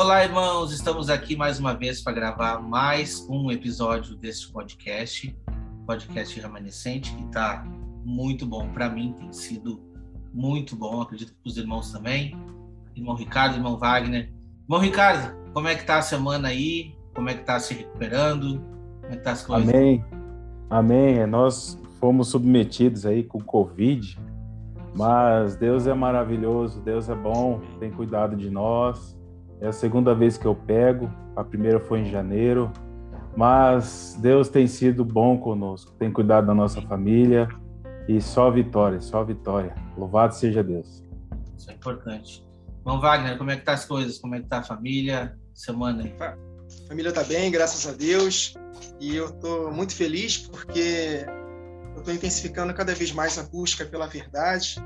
Olá, irmãos, estamos aqui mais uma vez para gravar mais um episódio desse podcast, podcast remanescente, que está muito bom para mim, tem sido muito bom, acredito que para os irmãos também. Irmão Ricardo, irmão Wagner. Irmão Ricardo, como é que tá a semana aí? Como é que tá se recuperando? Como é que tá as coisas? Amém. Amém. Nós fomos submetidos aí com Covid, mas Deus é maravilhoso, Deus é bom, tem cuidado de nós. É a segunda vez que eu pego, a primeira foi em janeiro, mas Deus tem sido bom conosco, tem cuidado da nossa família e só vitória, só vitória. Louvado seja Deus. Isso é importante. Bom, Wagner, como é que tá as coisas? Como é que tá a família? Semana aí. A família tá bem, graças a Deus. E eu tô muito feliz porque eu estou intensificando cada vez mais a busca pela verdade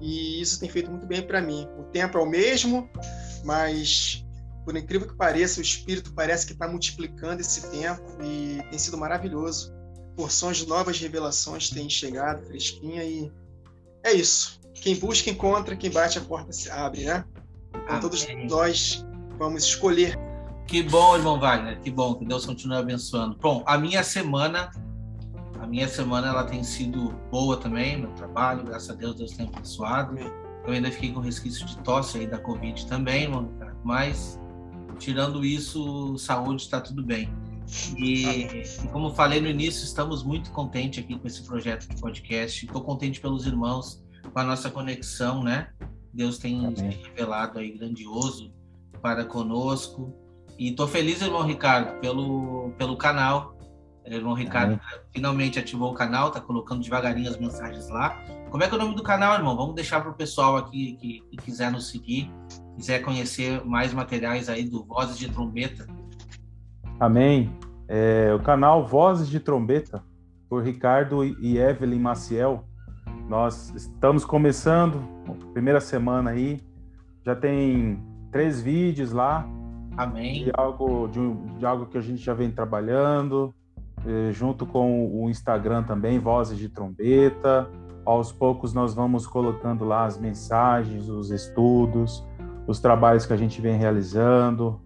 e isso tem feito muito bem para mim. O tempo é o mesmo, mas por incrível que pareça, o espírito parece que está multiplicando esse tempo e tem sido maravilhoso. Porções de novas revelações têm chegado, fresquinha e é isso. Quem busca encontra, quem bate a porta se abre, né? Então todos nós vamos escolher. Que bom, irmão Wagner, que bom, que Deus continue abençoando. Bom, a minha semana a minha semana ela tem sido boa também, meu trabalho, graças a Deus, Deus tem abençoado. Eu ainda fiquei com resquício de tosse aí da Covid também, mano, mas tirando isso, saúde está tudo bem. E, e, como falei no início, estamos muito contentes aqui com esse projeto de podcast. Estou contente pelos irmãos, com a nossa conexão, né? Deus tem Amém. revelado aí grandioso para conosco. E estou feliz, irmão Ricardo, pelo, pelo canal irmão Ricardo finalmente ativou o canal, tá colocando devagarinho as mensagens lá. Como é que é o nome do canal, irmão? Vamos deixar para o pessoal aqui que, que, quiser nos seguir, quiser conhecer mais materiais aí do Vozes de Trombeta. Amém. É, o canal Vozes de Trombeta, por Ricardo e Evelyn Maciel. Nós estamos começando, primeira semana aí, já tem três vídeos lá. Amém. De algo, de, de algo que a gente já vem trabalhando, junto com o Instagram também, Vozes de Trombeta. Aos poucos nós vamos colocando lá as mensagens, os estudos, os trabalhos que a gente vem realizando,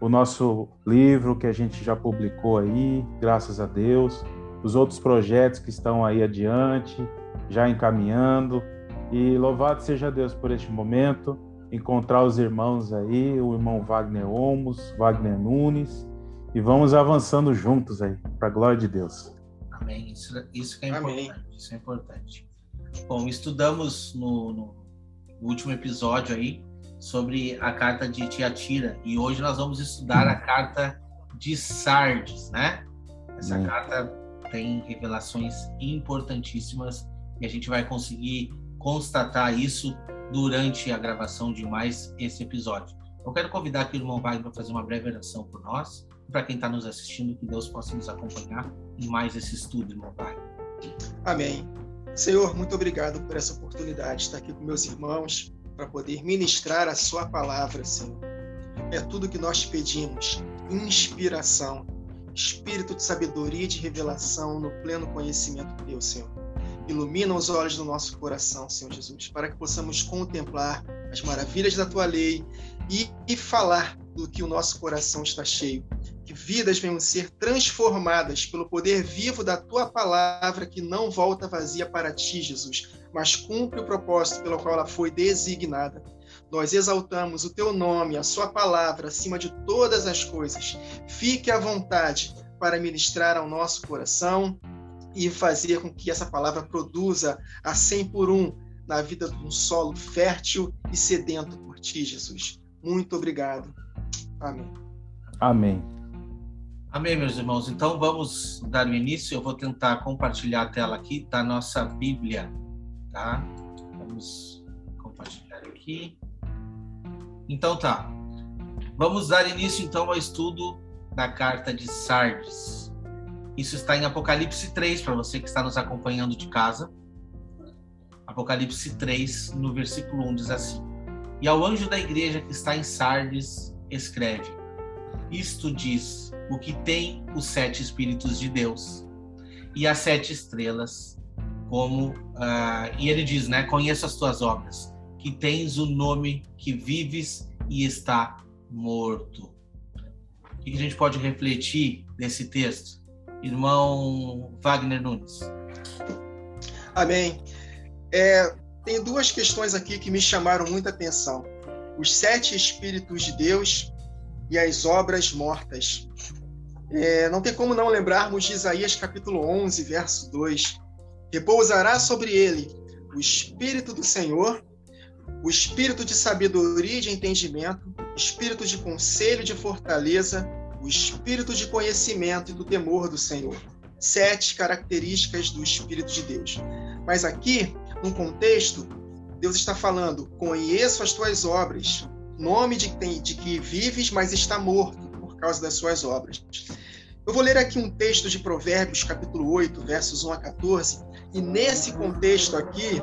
o nosso livro que a gente já publicou aí, graças a Deus, os outros projetos que estão aí adiante, já encaminhando. E louvado seja Deus por este momento, encontrar os irmãos aí, o irmão Wagner Olmos, Wagner Nunes, e vamos avançando juntos aí, para a glória de Deus. Amém. Isso, isso que é Amém. importante. Isso é importante. Bom, estudamos no, no, último episódio aí sobre a carta de Tiatira e hoje nós vamos estudar a carta de Sardes, né? Essa Amém. carta tem revelações importantíssimas e a gente vai conseguir constatar isso durante a gravação de mais esse episódio. Eu quero convidar aqui o irmão Wagner para fazer uma breve oração por nós para quem está nos assistindo, que Deus possa nos acompanhar em mais esse estudo, irmão Pai. Amém. Senhor, muito obrigado por essa oportunidade de estar aqui com meus irmãos para poder ministrar a Sua palavra, Senhor. É tudo que nós pedimos: inspiração, espírito de sabedoria e de revelação no pleno conhecimento Deus, Senhor. Ilumina os olhos do nosso coração, Senhor Jesus, para que possamos contemplar as maravilhas da tua lei e, e falar do que o nosso coração está cheio vidas venham ser transformadas pelo poder vivo da tua palavra que não volta vazia para ti, Jesus, mas cumpre o propósito pelo qual ela foi designada. Nós exaltamos o teu nome, a sua palavra acima de todas as coisas. Fique à vontade para ministrar ao nosso coração e fazer com que essa palavra produza a 100 por um na vida de um solo fértil e sedento por ti, Jesus. Muito obrigado. Amém. Amém. Amém, meus irmãos. Então vamos dar o início. Eu vou tentar compartilhar a tela aqui da nossa Bíblia, tá? Vamos compartilhar aqui. Então tá. Vamos dar início então ao estudo da carta de Sardes. Isso está em Apocalipse 3 para você que está nos acompanhando de casa. Apocalipse 3, no versículo 1 diz assim: E ao anjo da igreja que está em Sardes escreve: Isto diz o que tem os sete Espíritos de Deus e as sete estrelas, como uh, e ele diz, né? Conheço as tuas obras, que tens o nome que vives e está morto. O que a gente pode refletir nesse texto? Irmão Wagner Nunes. Amém. É, tem duas questões aqui que me chamaram muita atenção: os sete Espíritos de Deus e as obras mortas. É, não tem como não lembrarmos de Isaías capítulo 11, verso 2. Repousará sobre ele o Espírito do Senhor, o Espírito de sabedoria e de entendimento, Espírito de conselho e de fortaleza, o Espírito de conhecimento e do temor do Senhor. Sete características do Espírito de Deus. Mas aqui, num contexto, Deus está falando: conheço as tuas obras, nome de, de que vives, mas está morto por causa das suas obras. Eu vou ler aqui um texto de Provérbios, capítulo 8, versos 1 a 14, e nesse contexto aqui,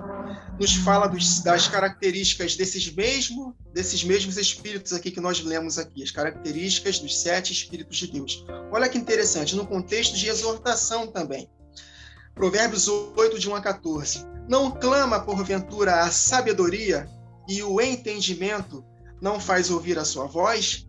nos fala dos, das características desses, mesmo, desses mesmos espíritos aqui que nós lemos aqui, as características dos sete espíritos de Deus. Olha que interessante, no contexto de exortação também. Provérbios 8, de 1 a 14. Não clama, porventura, a sabedoria e o entendimento não faz ouvir a sua voz?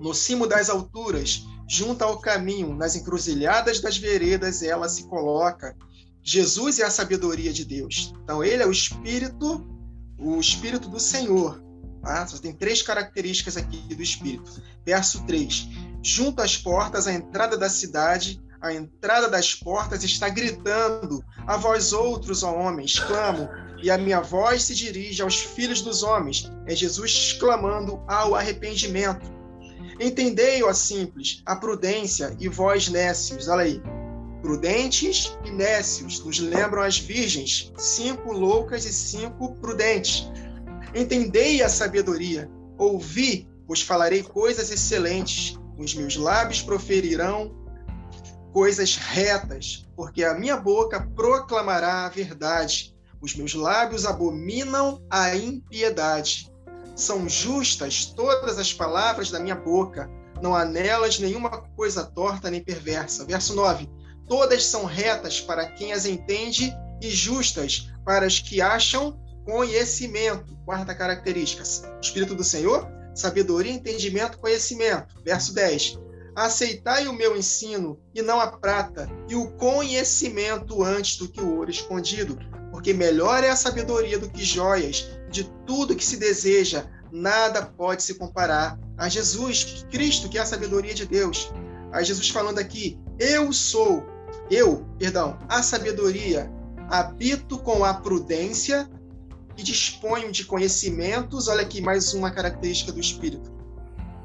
No cimo das alturas, junto ao caminho, nas encruzilhadas das veredas, ela se coloca. Jesus é a sabedoria de Deus. Então, ele é o Espírito, o Espírito do Senhor. Tá? Só tem três características aqui do Espírito. Verso 3. Junto às portas, a entrada da cidade, a entrada das portas está gritando: A vós outros, ó homens, clamo, e a minha voz se dirige aos filhos dos homens. É Jesus clamando ao arrependimento. Entendei, ó simples, a prudência e vós nécios. Olha aí. Prudentes e nécios nos lembram as virgens, cinco loucas e cinco prudentes. Entendei a sabedoria. Ouvi, pois falarei coisas excelentes. Os meus lábios proferirão coisas retas, porque a minha boca proclamará a verdade. Os meus lábios abominam a impiedade. São justas todas as palavras da minha boca, não há nelas nenhuma coisa torta nem perversa. Verso 9: Todas são retas para quem as entende e justas para os que acham conhecimento. Quarta característica: Espírito do Senhor, sabedoria, entendimento, conhecimento. Verso 10: Aceitai o meu ensino e não a prata, e o conhecimento antes do que o ouro escondido, porque melhor é a sabedoria do que joias, de tudo que se deseja, nada pode se comparar a Jesus, Cristo, que é a sabedoria de Deus. A Jesus falando aqui, eu sou, eu, perdão, a sabedoria, habito com a prudência e disponho de conhecimentos. Olha aqui mais uma característica do Espírito.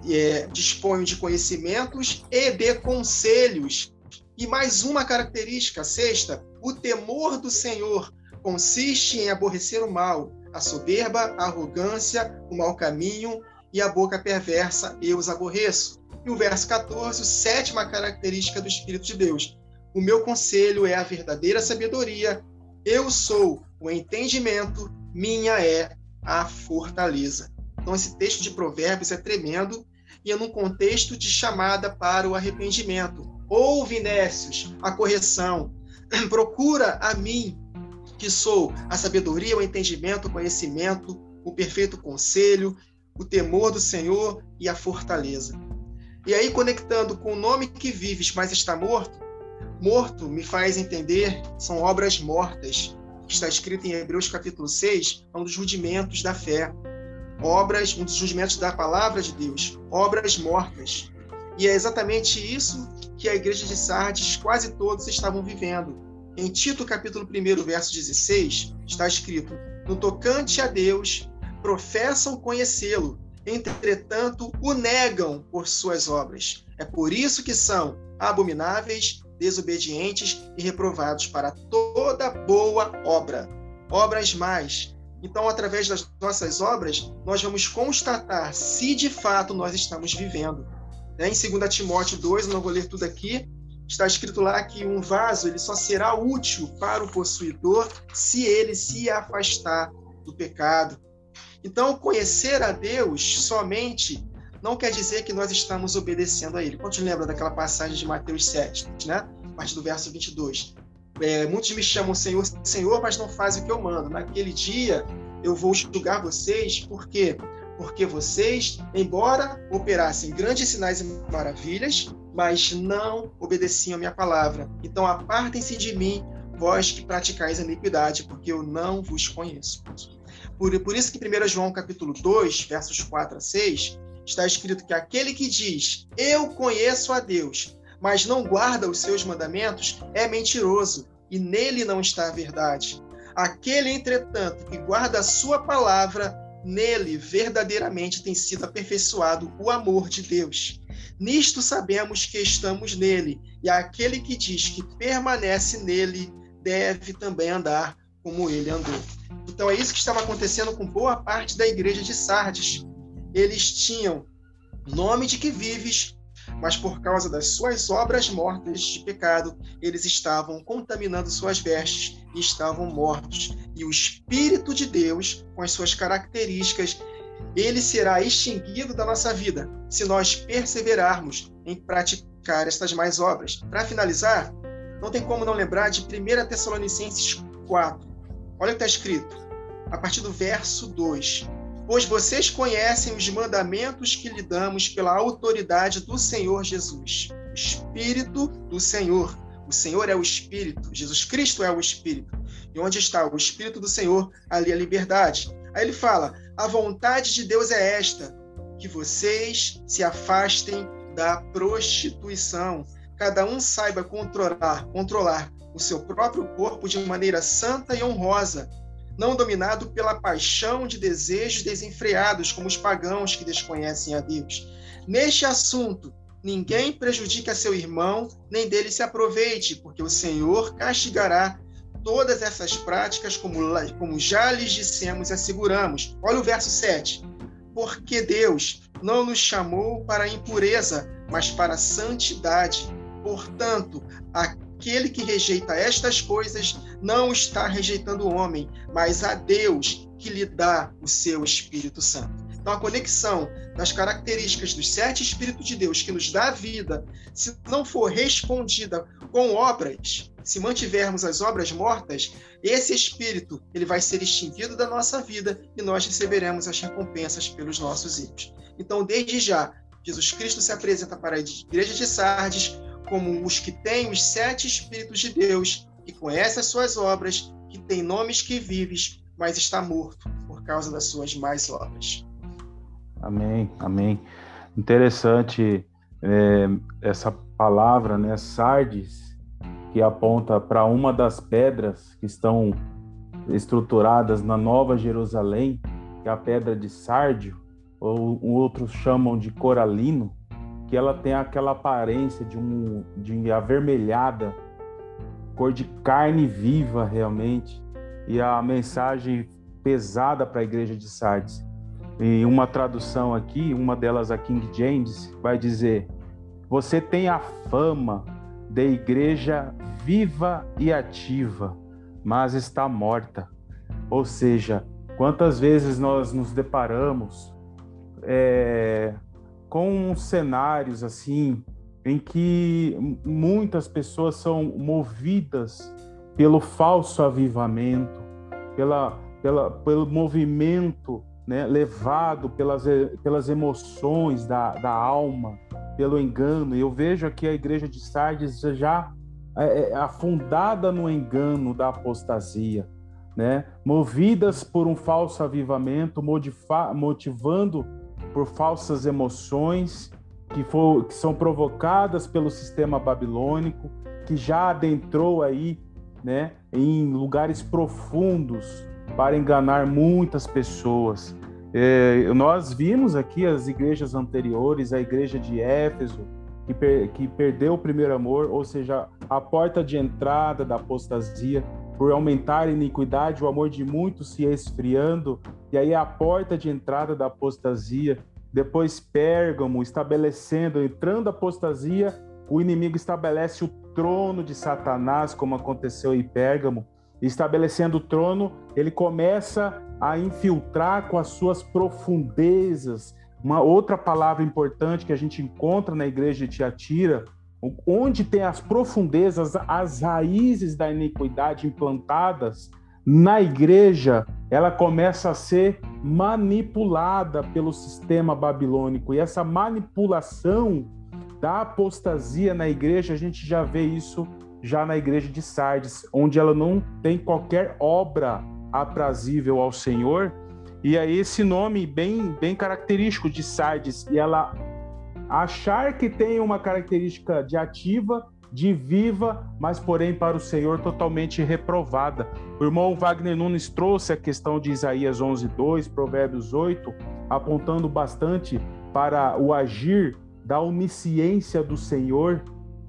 É, disponho de conhecimentos e de conselhos. E mais uma característica, sexta, o temor do Senhor consiste em aborrecer o mal, a soberba, a arrogância, o mau caminho e a boca perversa, eu os aborreço. E o verso 14, a sétima característica do Espírito de Deus. O meu conselho é a verdadeira sabedoria, eu sou o entendimento, minha é a fortaleza. Então, esse texto de Provérbios é tremendo e é num contexto de chamada para o arrependimento. Ouve, Nécios, a correção. Procura a mim, que sou a sabedoria, o entendimento, o conhecimento, o perfeito conselho, o temor do Senhor e a fortaleza. E aí, conectando com o nome que vives, mas está morto, morto me faz entender são obras mortas, está escrito em Hebreus capítulo 6, é um dos rudimentos da fé. Obras, um dos rudimentos da palavra de Deus, obras mortas. E é exatamente isso que a igreja de Sardes quase todos estavam vivendo em Tito capítulo 1, verso 16, está escrito: No tocante a Deus, professam conhecê-lo, entretanto o negam por suas obras. É por isso que são abomináveis, desobedientes e reprovados para toda boa obra. Obras mais. Então, através das nossas obras, nós vamos constatar se de fato nós estamos vivendo. Né? Em 2 Timóteo 2, eu não vou ler tudo aqui, está escrito lá que um vaso ele só será útil para o possuidor se ele se afastar do pecado. Então, conhecer a Deus somente não quer dizer que nós estamos obedecendo a Ele. Quantos lembram daquela passagem de Mateus 7, né? a partir do verso 22? É, muitos me chamam Senhor, Senhor, mas não fazem o que eu mando. Naquele dia eu vou julgar vocês, por quê? Porque vocês, embora operassem grandes sinais e maravilhas, mas não obedeciam a minha palavra. Então apartem-se de mim, vós que praticais a iniquidade, porque eu não vos conheço. Por, por isso que 1 João capítulo 2, versos 4 a 6, está escrito que aquele que diz, eu conheço a Deus, mas não guarda os seus mandamentos, é mentiroso, e nele não está a verdade. Aquele, entretanto, que guarda a sua palavra, nele verdadeiramente tem sido aperfeiçoado o amor de Deus. Nisto sabemos que estamos nele, e aquele que diz que permanece nele deve também andar como ele andou. Então é isso que estava acontecendo com boa parte da igreja de Sardes. Eles tinham nome de que vives, mas por causa das suas obras mortas de pecado, eles estavam contaminando suas vestes e estavam mortos. E o Espírito de Deus, com as suas características, ele será extinguido da nossa vida se nós perseverarmos em praticar estas mais obras. Para finalizar, não tem como não lembrar de 1 Tessalonicenses 4. Olha o que está escrito, a partir do verso 2 pois vocês conhecem os mandamentos que lhe damos pela autoridade do Senhor Jesus, o Espírito do Senhor. O Senhor é o Espírito, Jesus Cristo é o Espírito. E onde está o Espírito do Senhor, ali a liberdade. Aí ele fala: a vontade de Deus é esta, que vocês se afastem da prostituição. Cada um saiba controlar, controlar o seu próprio corpo de maneira santa e honrosa, não dominado pela paixão de desejos desenfreados, como os pagãos que desconhecem a Deus. Neste assunto, ninguém prejudique a seu irmão, nem dele se aproveite, porque o Senhor castigará todas essas práticas, como, como já lhes dissemos e asseguramos. Olha o verso 7. Porque Deus não nos chamou para a impureza, mas para a santidade. Portanto, aquele que rejeita estas coisas não está rejeitando o homem, mas a Deus que lhe dá o seu Espírito Santo. Então, a conexão das características dos sete Espíritos de Deus que nos dá vida, se não for respondida com obras, se mantivermos as obras mortas, esse Espírito ele vai ser extinguido da nossa vida e nós receberemos as recompensas pelos nossos erros. Então, desde já, Jesus Cristo se apresenta para a igreja de Sardes como os que têm os sete Espíritos de Deus, que conhece as suas obras, que tem nomes que vives, mas está morto por causa das suas mais obras. Amém, amém. Interessante é, essa palavra, né, Sardes, que aponta para uma das pedras que estão estruturadas na Nova Jerusalém, que é a pedra de Sárdio, ou outros chamam de coralino, que ela tem aquela aparência de um de avermelhada, cor de carne viva realmente, e a mensagem pesada para a igreja de Sardes. E uma tradução aqui, uma delas a King James, vai dizer: Você tem a fama de igreja viva e ativa, mas está morta. Ou seja, quantas vezes nós nos deparamos é, com cenários assim em que muitas pessoas são movidas pelo falso avivamento, pela, pela, pelo movimento né, levado pelas, pelas emoções da, da alma, pelo engano. Eu vejo aqui a igreja de Sardes já é, é, afundada no engano da apostasia, né? movidas por um falso avivamento, motivando por falsas emoções que, for, que são provocadas pelo sistema babilônico, que já adentrou aí né, em lugares profundos para enganar muitas pessoas. É, nós vimos aqui as igrejas anteriores, a igreja de Éfeso, que, per, que perdeu o primeiro amor, ou seja, a porta de entrada da apostasia, por aumentar a iniquidade, o amor de muitos se esfriando, e aí a porta de entrada da apostasia. Depois Pérgamo, estabelecendo, entrando a apostasia, o inimigo estabelece o trono de Satanás, como aconteceu em Pérgamo. Estabelecendo o trono, ele começa a infiltrar com as suas profundezas. Uma outra palavra importante que a gente encontra na igreja de Tiatira onde tem as profundezas, as raízes da iniquidade implantadas na igreja, ela começa a ser manipulada pelo sistema babilônico. E essa manipulação da apostasia na igreja, a gente já vê isso já na igreja de Sardes, onde ela não tem qualquer obra aprazível ao Senhor. E aí esse nome bem bem característico de Sardes, e ela achar que tem uma característica de ativa, de viva, mas porém para o Senhor totalmente reprovada. O irmão Wagner Nunes trouxe a questão de Isaías 11:2, Provérbios 8, apontando bastante para o agir da onisciência do Senhor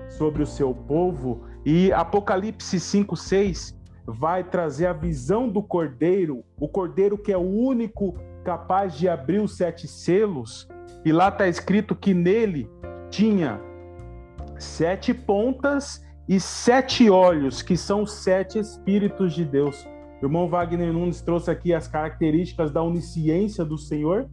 sobre o seu povo, e Apocalipse 5:6 vai trazer a visão do Cordeiro, o Cordeiro que é o único capaz de abrir os sete selos, e lá está escrito que nele tinha sete pontas e sete olhos, que são sete espíritos de Deus. O irmão Wagner Nunes trouxe aqui as características da onisciência do Senhor,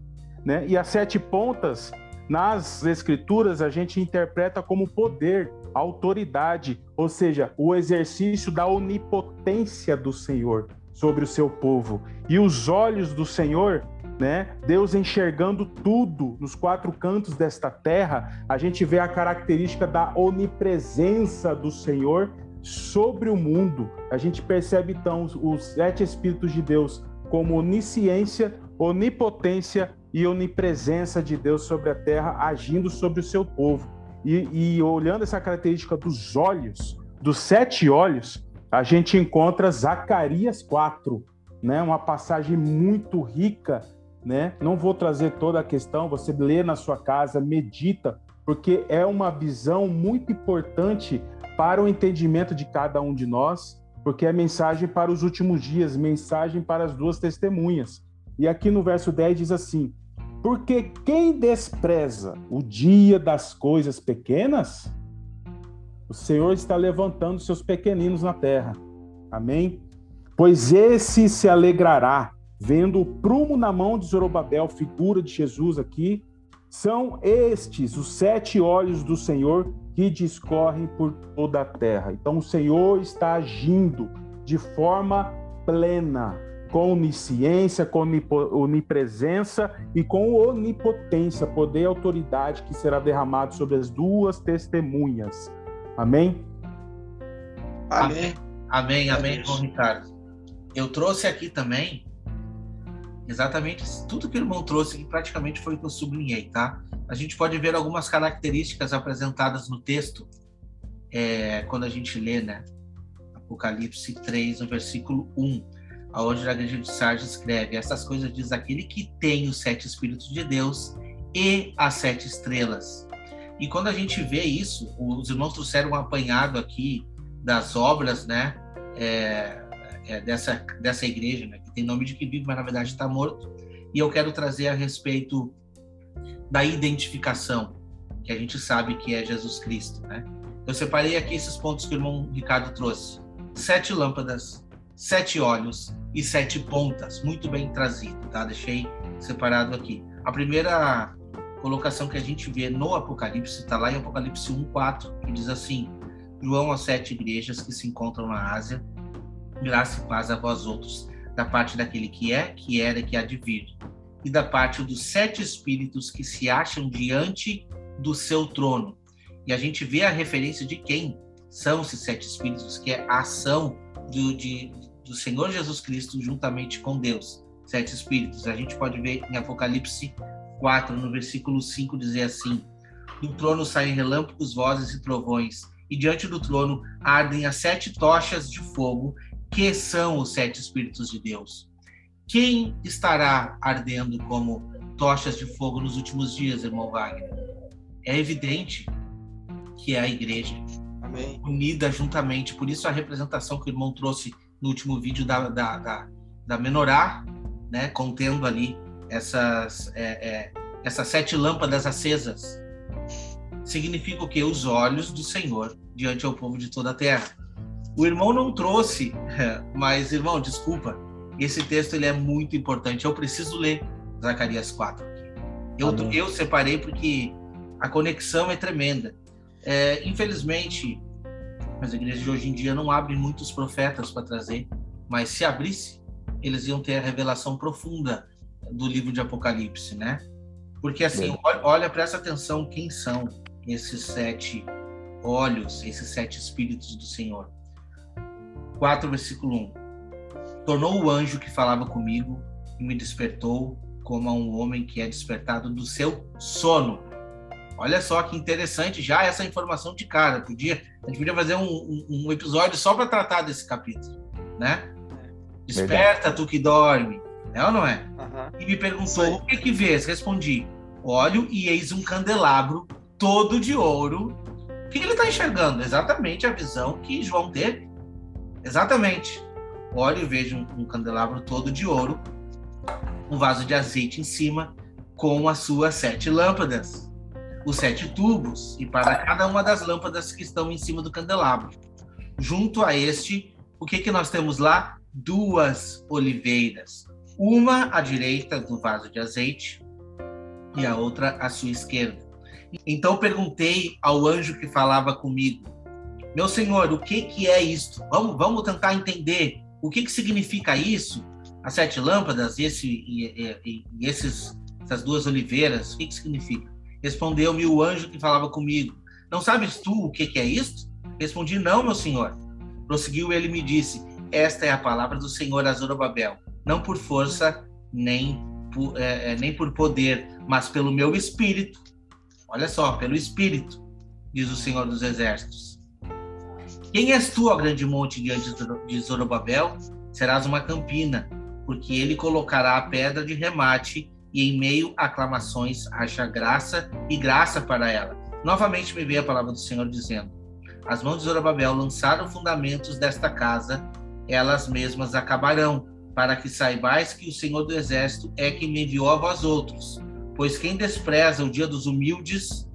né? E as sete pontas, nas escrituras, a gente interpreta como poder, autoridade, ou seja, o exercício da onipotência do Senhor sobre o seu povo. E os olhos do Senhor né? Deus enxergando tudo nos quatro cantos desta terra, a gente vê a característica da onipresença do Senhor sobre o mundo. A gente percebe então os sete espíritos de Deus como onisciência, onipotência e onipresença de Deus sobre a terra, agindo sobre o seu povo. E, e olhando essa característica dos olhos, dos sete olhos, a gente encontra Zacarias 4, né? uma passagem muito rica né? Não vou trazer toda a questão, você lê na sua casa, medita, porque é uma visão muito importante para o entendimento de cada um de nós, porque é mensagem para os últimos dias, mensagem para as duas testemunhas. E aqui no verso 10 diz assim: Porque quem despreza o dia das coisas pequenas, o Senhor está levantando seus pequeninos na terra. Amém? Pois esse se alegrará vendo o prumo na mão de Zorobabel, figura de Jesus aqui, são estes os sete olhos do Senhor que discorrem por toda a terra. Então o Senhor está agindo de forma plena, com onisciência, com onipresença e com onipotência, poder e autoridade que será derramado sobre as duas testemunhas. Amém? Amém. Amém, amém, amém Ricardo. Eu trouxe aqui também Exatamente tudo que o irmão trouxe, que praticamente foi o que eu sublinhei, tá? A gente pode ver algumas características apresentadas no texto é, quando a gente lê, né? Apocalipse 3, no versículo 1, aonde a igreja de Sardes escreve: Essas coisas diz aquele que tem os sete Espíritos de Deus e as sete estrelas. E quando a gente vê isso, os irmãos trouxeram um apanhado aqui das obras, né? É, é, dessa, dessa igreja, né, que tem nome de que vive, mas na verdade está morto. E eu quero trazer a respeito da identificação, que a gente sabe que é Jesus Cristo. Né? Eu separei aqui esses pontos que o irmão Ricardo trouxe: sete lâmpadas, sete olhos e sete pontas. Muito bem trazido, tá? Deixei separado aqui. A primeira colocação que a gente vê no Apocalipse está lá em Apocalipse 1:4, que diz assim: João às sete igrejas que se encontram na Ásia graça e paz a vós outros, da parte daquele que é, que era e que há de vir, e da parte dos sete espíritos que se acham diante do seu trono. E a gente vê a referência de quem são esses sete espíritos, que é a ação do, de, do Senhor Jesus Cristo juntamente com Deus. Sete espíritos. A gente pode ver em Apocalipse 4, no versículo 5, dizer assim: Do trono saem relâmpagos, vozes e trovões, e diante do trono ardem as sete tochas de fogo, que são os sete Espíritos de Deus? Quem estará ardendo como tochas de fogo nos últimos dias, irmão Wagner? É evidente que é a igreja Amém. unida juntamente. Por isso a representação que o irmão trouxe no último vídeo da, da, da, da menorá, né, contendo ali essas, é, é, essas sete lâmpadas acesas, significa o que? Os olhos do Senhor diante ao povo de toda a terra. O irmão não trouxe, mas irmão, desculpa, esse texto ele é muito importante. Eu preciso ler Zacarias 4. Eu, eu separei porque a conexão é tremenda. É, infelizmente, as igrejas de hoje em dia não abrem muitos profetas para trazer, mas se abrisse, eles iam ter a revelação profunda do livro de Apocalipse, né? Porque assim, olha, olha presta atenção quem são esses sete olhos, esses sete espíritos do Senhor. 4, versículo 1. Tornou o anjo que falava comigo e me despertou como a um homem que é despertado do seu sono. Olha só que interessante já essa informação de cara. Podia, a gente podia fazer um, um, um episódio só para tratar desse capítulo, né? Desperta tu que dorme, é ou não é? Uhum. E me perguntou o que que vês? Respondi: olho e eis um candelabro todo de ouro. O que ele está enxergando? Exatamente a visão que João teve. Exatamente. Olho e vejo um, um candelabro todo de ouro um vaso de azeite em cima com as suas sete lâmpadas, os sete tubos, e para cada uma das lâmpadas que estão em cima do candelabro. Junto a este, o que, que nós temos lá? Duas oliveiras. Uma à direita do vaso de azeite e a outra à sua esquerda. Então perguntei ao anjo que falava comigo: Meu senhor, o que, que é isto? Vamos, vamos tentar entender o que, que significa isso as sete lâmpadas esse, e, e, e esses, essas duas oliveiras, o que, que significa? Respondeu-me o anjo que falava comigo: Não sabes tu o que, que é isto? Respondi: Não, meu senhor. Prosseguiu ele e me disse: Esta é a palavra do Senhor a Zorobabel, não por força nem por, é, é, nem por poder, mas pelo meu espírito. Olha só, pelo espírito, diz o Senhor dos Exércitos. Quem és tu, ó grande monte diante de Zorobabel? Serás uma campina porque ele colocará a pedra de remate e em meio a aclamações haja graça e graça para ela. Novamente me veio a palavra do Senhor dizendo: As mãos de Zorobabel lançaram fundamentos desta casa, elas mesmas acabarão, para que saibais que o Senhor do exército é quem me enviou a vós outros. Pois quem despreza o dia dos humildes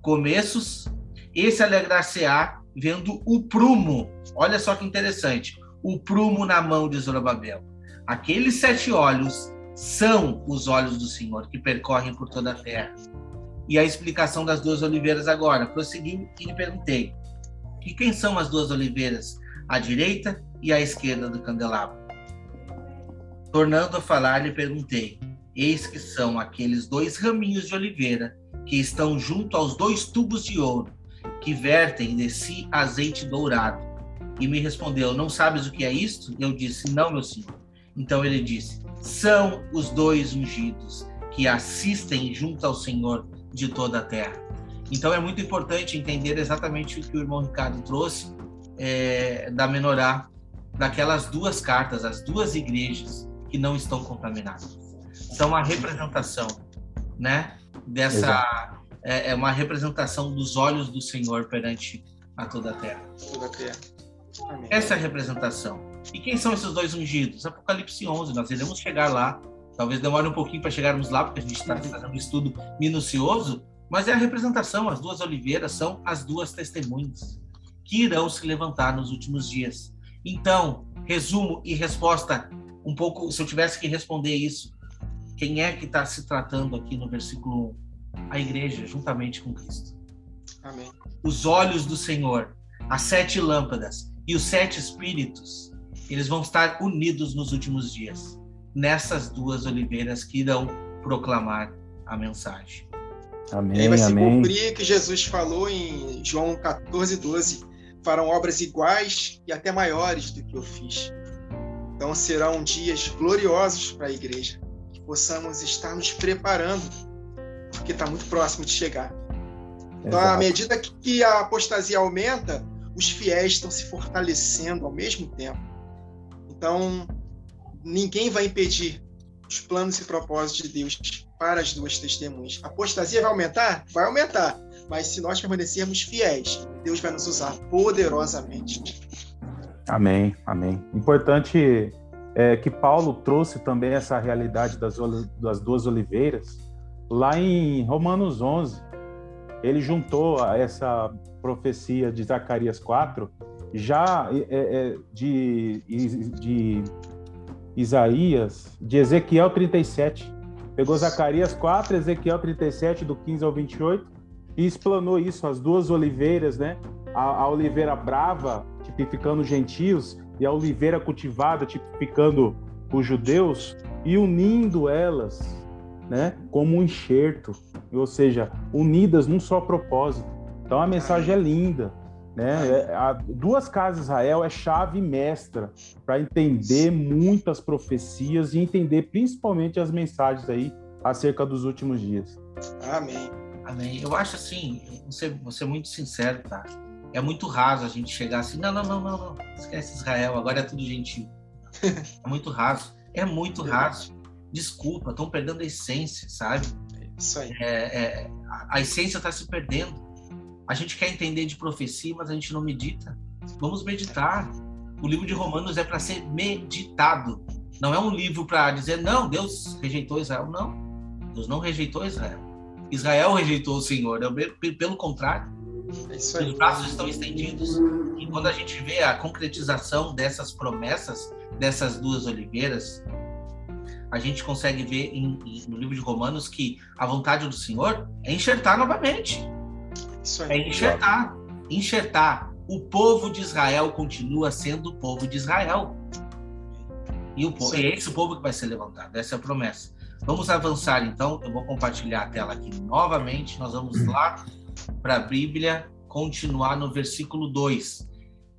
começos, esse alegrar-se-á vendo o prumo. Olha só que interessante, o prumo na mão de Zorobabel Aqueles sete olhos são os olhos do Senhor que percorrem por toda a terra. E a explicação das duas oliveiras agora. Prossegui e lhe perguntei: e quem são as duas oliveiras, à direita e à esquerda do candelabro? Tornando a falar, lhe perguntei: Eis que são aqueles dois raminhos de oliveira que estão junto aos dois tubos de ouro, que vertem si azeite dourado. E me respondeu: Não sabes o que é isto? Eu disse: Não, meu senhor. Então ele disse: são os dois ungidos que assistem junto ao Senhor de toda a terra. Então é muito importante entender exatamente o que o irmão Ricardo trouxe é, da menorá, daquelas duas cartas, as duas igrejas que não estão contaminadas. São uma representação, né? Dessa é, é, uma representação dos olhos do Senhor perante a toda a terra. Toda a terra. Amém. Essa é a representação. E quem são esses dois ungidos? Apocalipse 11, nós iremos chegar lá. Talvez demore um pouquinho para chegarmos lá, porque a gente está fazendo um estudo minucioso, mas é a representação. As duas oliveiras são as duas testemunhas que irão se levantar nos últimos dias. Então, resumo e resposta um pouco, se eu tivesse que responder isso, quem é que está se tratando aqui no versículo 1? A igreja, juntamente com Cristo. Amém. Os olhos do Senhor, as sete lâmpadas e os sete espíritos eles vão estar unidos nos últimos dias, nessas duas oliveiras que irão proclamar a mensagem. Amém, e vai se cumprir que Jesus falou em João 14, 12: farão obras iguais e até maiores do que eu fiz. Então serão dias gloriosos para a igreja, que possamos estar nos preparando, porque está muito próximo de chegar. Então, à medida que a apostasia aumenta, os fiéis estão se fortalecendo ao mesmo tempo. Então, ninguém vai impedir os planos e propósitos de Deus para as duas testemunhas. A apostasia vai aumentar? Vai aumentar. Mas se nós permanecermos fiéis, Deus vai nos usar poderosamente. Amém, amém. Importante é que Paulo trouxe também essa realidade das, das duas oliveiras lá em Romanos 11. Ele juntou essa profecia de Zacarias 4 já é, é, de, de Isaías, de Ezequiel 37. Pegou Zacarias 4, Ezequiel 37, do 15 ao 28, e explanou isso, as duas oliveiras, né? A, a oliveira brava, tipificando gentios, e a oliveira cultivada, tipificando os judeus e unindo elas, né, como um enxerto, ou seja, unidas num só propósito. Então a mensagem é linda, né? É, a, duas casas Israel é chave mestra para entender muitas profecias e entender principalmente as mensagens aí acerca dos últimos dias. Amém. Amém. Eu acho assim, você, você é muito sincero, tá? É muito raso a gente chegar assim, não, não, não, não, não, esquece Israel, agora é tudo gentil. É muito raso. É muito raso. Desculpa, estão perdendo a essência, sabe? Isso aí. É, é, a essência está se perdendo. A gente quer entender de profecia, mas a gente não medita. Vamos meditar. O livro de Romanos é para ser meditado. Não é um livro para dizer, não, Deus rejeitou Israel. Não. Deus não rejeitou Israel. Israel rejeitou o Senhor. Pelo contrário, é os braços estão estendidos. E quando a gente vê a concretização dessas promessas, dessas duas oliveiras, a gente consegue ver em, em, no livro de Romanos que a vontade do Senhor é enxertar novamente. É enxertar. Enxertar. O povo de Israel continua sendo o povo de Israel. E o povo, é esse o povo que vai ser levantado. Essa é a promessa. Vamos avançar então. Eu vou compartilhar a tela aqui novamente. Nós vamos lá para a Bíblia, continuar no versículo 2.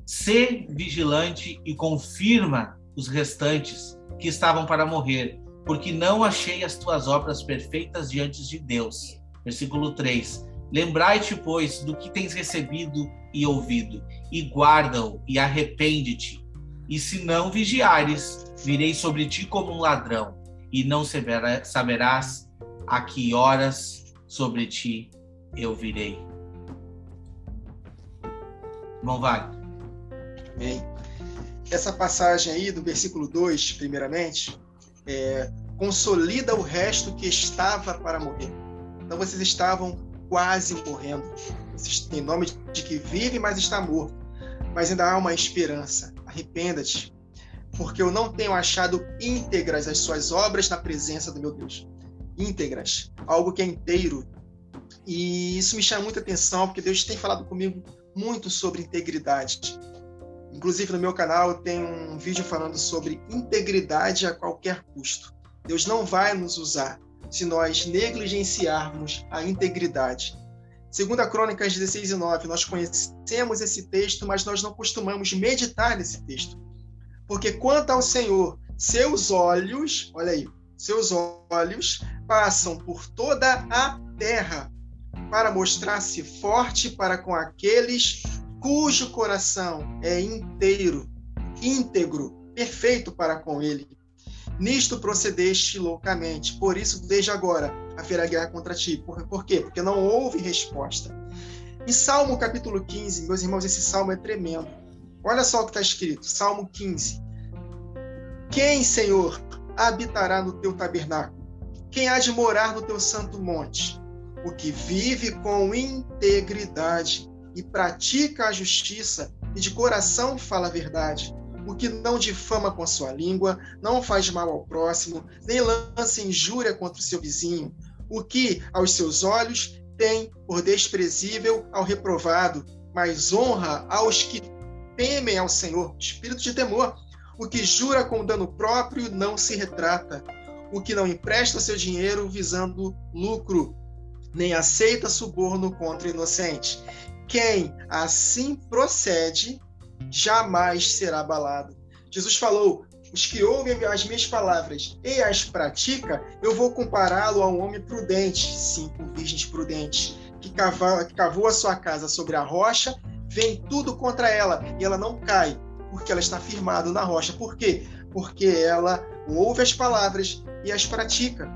Ser vigilante e confirma os restantes que estavam para morrer, porque não achei as tuas obras perfeitas diante de Deus. Versículo 3. Lembrai-te, pois, do que tens recebido e ouvido, e guarda-o, e arrepende-te. E se não vigiares, virei sobre ti como um ladrão, e não saberás a que horas sobre ti eu virei. Bom, vai. Bem, essa passagem aí do versículo 2, primeiramente, é, consolida o resto que estava para morrer. Então vocês estavam quase morrendo. Vocês têm nome de que vive, mas está morto. Mas ainda há uma esperança. Arrependa-te, porque eu não tenho achado íntegras as suas obras na presença do meu Deus. Íntegras, algo que é inteiro. E isso me chama muita atenção, porque Deus tem falado comigo muito sobre integridade. Inclusive no meu canal tem um vídeo falando sobre integridade a qualquer custo. Deus não vai nos usar se nós negligenciarmos a integridade. Segundo a Crônicas 16 e 9, nós conhecemos esse texto, mas nós não costumamos meditar nesse texto. Porque quanto ao Senhor, seus olhos, olha aí, seus olhos passam por toda a terra para mostrar-se forte para com aqueles cujo coração é inteiro, íntegro, perfeito para com ele. Nisto procedeste loucamente, por isso desde agora haverá guerra contra ti. Por, por quê? Porque não houve resposta. Em Salmo capítulo 15, meus irmãos, esse salmo é tremendo. Olha só o que está escrito, Salmo 15. Quem, Senhor, habitará no teu tabernáculo? Quem há de morar no teu santo monte? O que vive com integridade e pratica a justiça e de coração fala a verdade. O que não difama com a sua língua, não faz mal ao próximo, nem lança injúria contra o seu vizinho. O que, aos seus olhos, tem por desprezível ao reprovado, mas honra aos que temem ao Senhor, espírito de temor o que jura com dano próprio não se retrata. O que não empresta seu dinheiro visando lucro, nem aceita suborno contra inocente. Quem assim procede, jamais será abalado. Jesus falou: os que ouvem as minhas palavras e as pratica, eu vou compará-lo a um homem prudente, cinco virgens prudentes, que cavou, que cavou a sua casa sobre a rocha, vem tudo contra ela e ela não cai, porque ela está firmada na rocha. Por quê? Porque ela ouve as palavras e as pratica.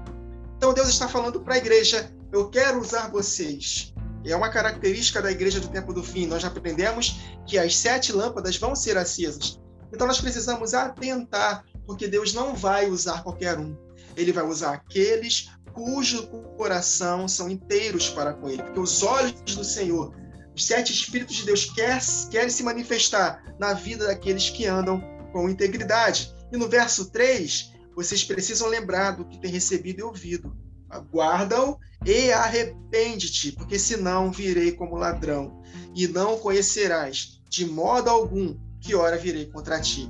Então Deus está falando para a igreja: eu quero usar vocês. É uma característica da igreja do tempo do fim. Nós aprendemos que as sete lâmpadas vão ser acesas. Então nós precisamos atentar, porque Deus não vai usar qualquer um. Ele vai usar aqueles cujo coração são inteiros para com ele, porque os olhos do Senhor os sete Espíritos de Deus querem quer se manifestar na vida daqueles que andam com integridade. E no verso 3, vocês precisam lembrar do que tem recebido e ouvido. Aguarda-o e arrepende-te, porque senão virei como ladrão, e não conhecerás de modo algum que hora virei contra ti.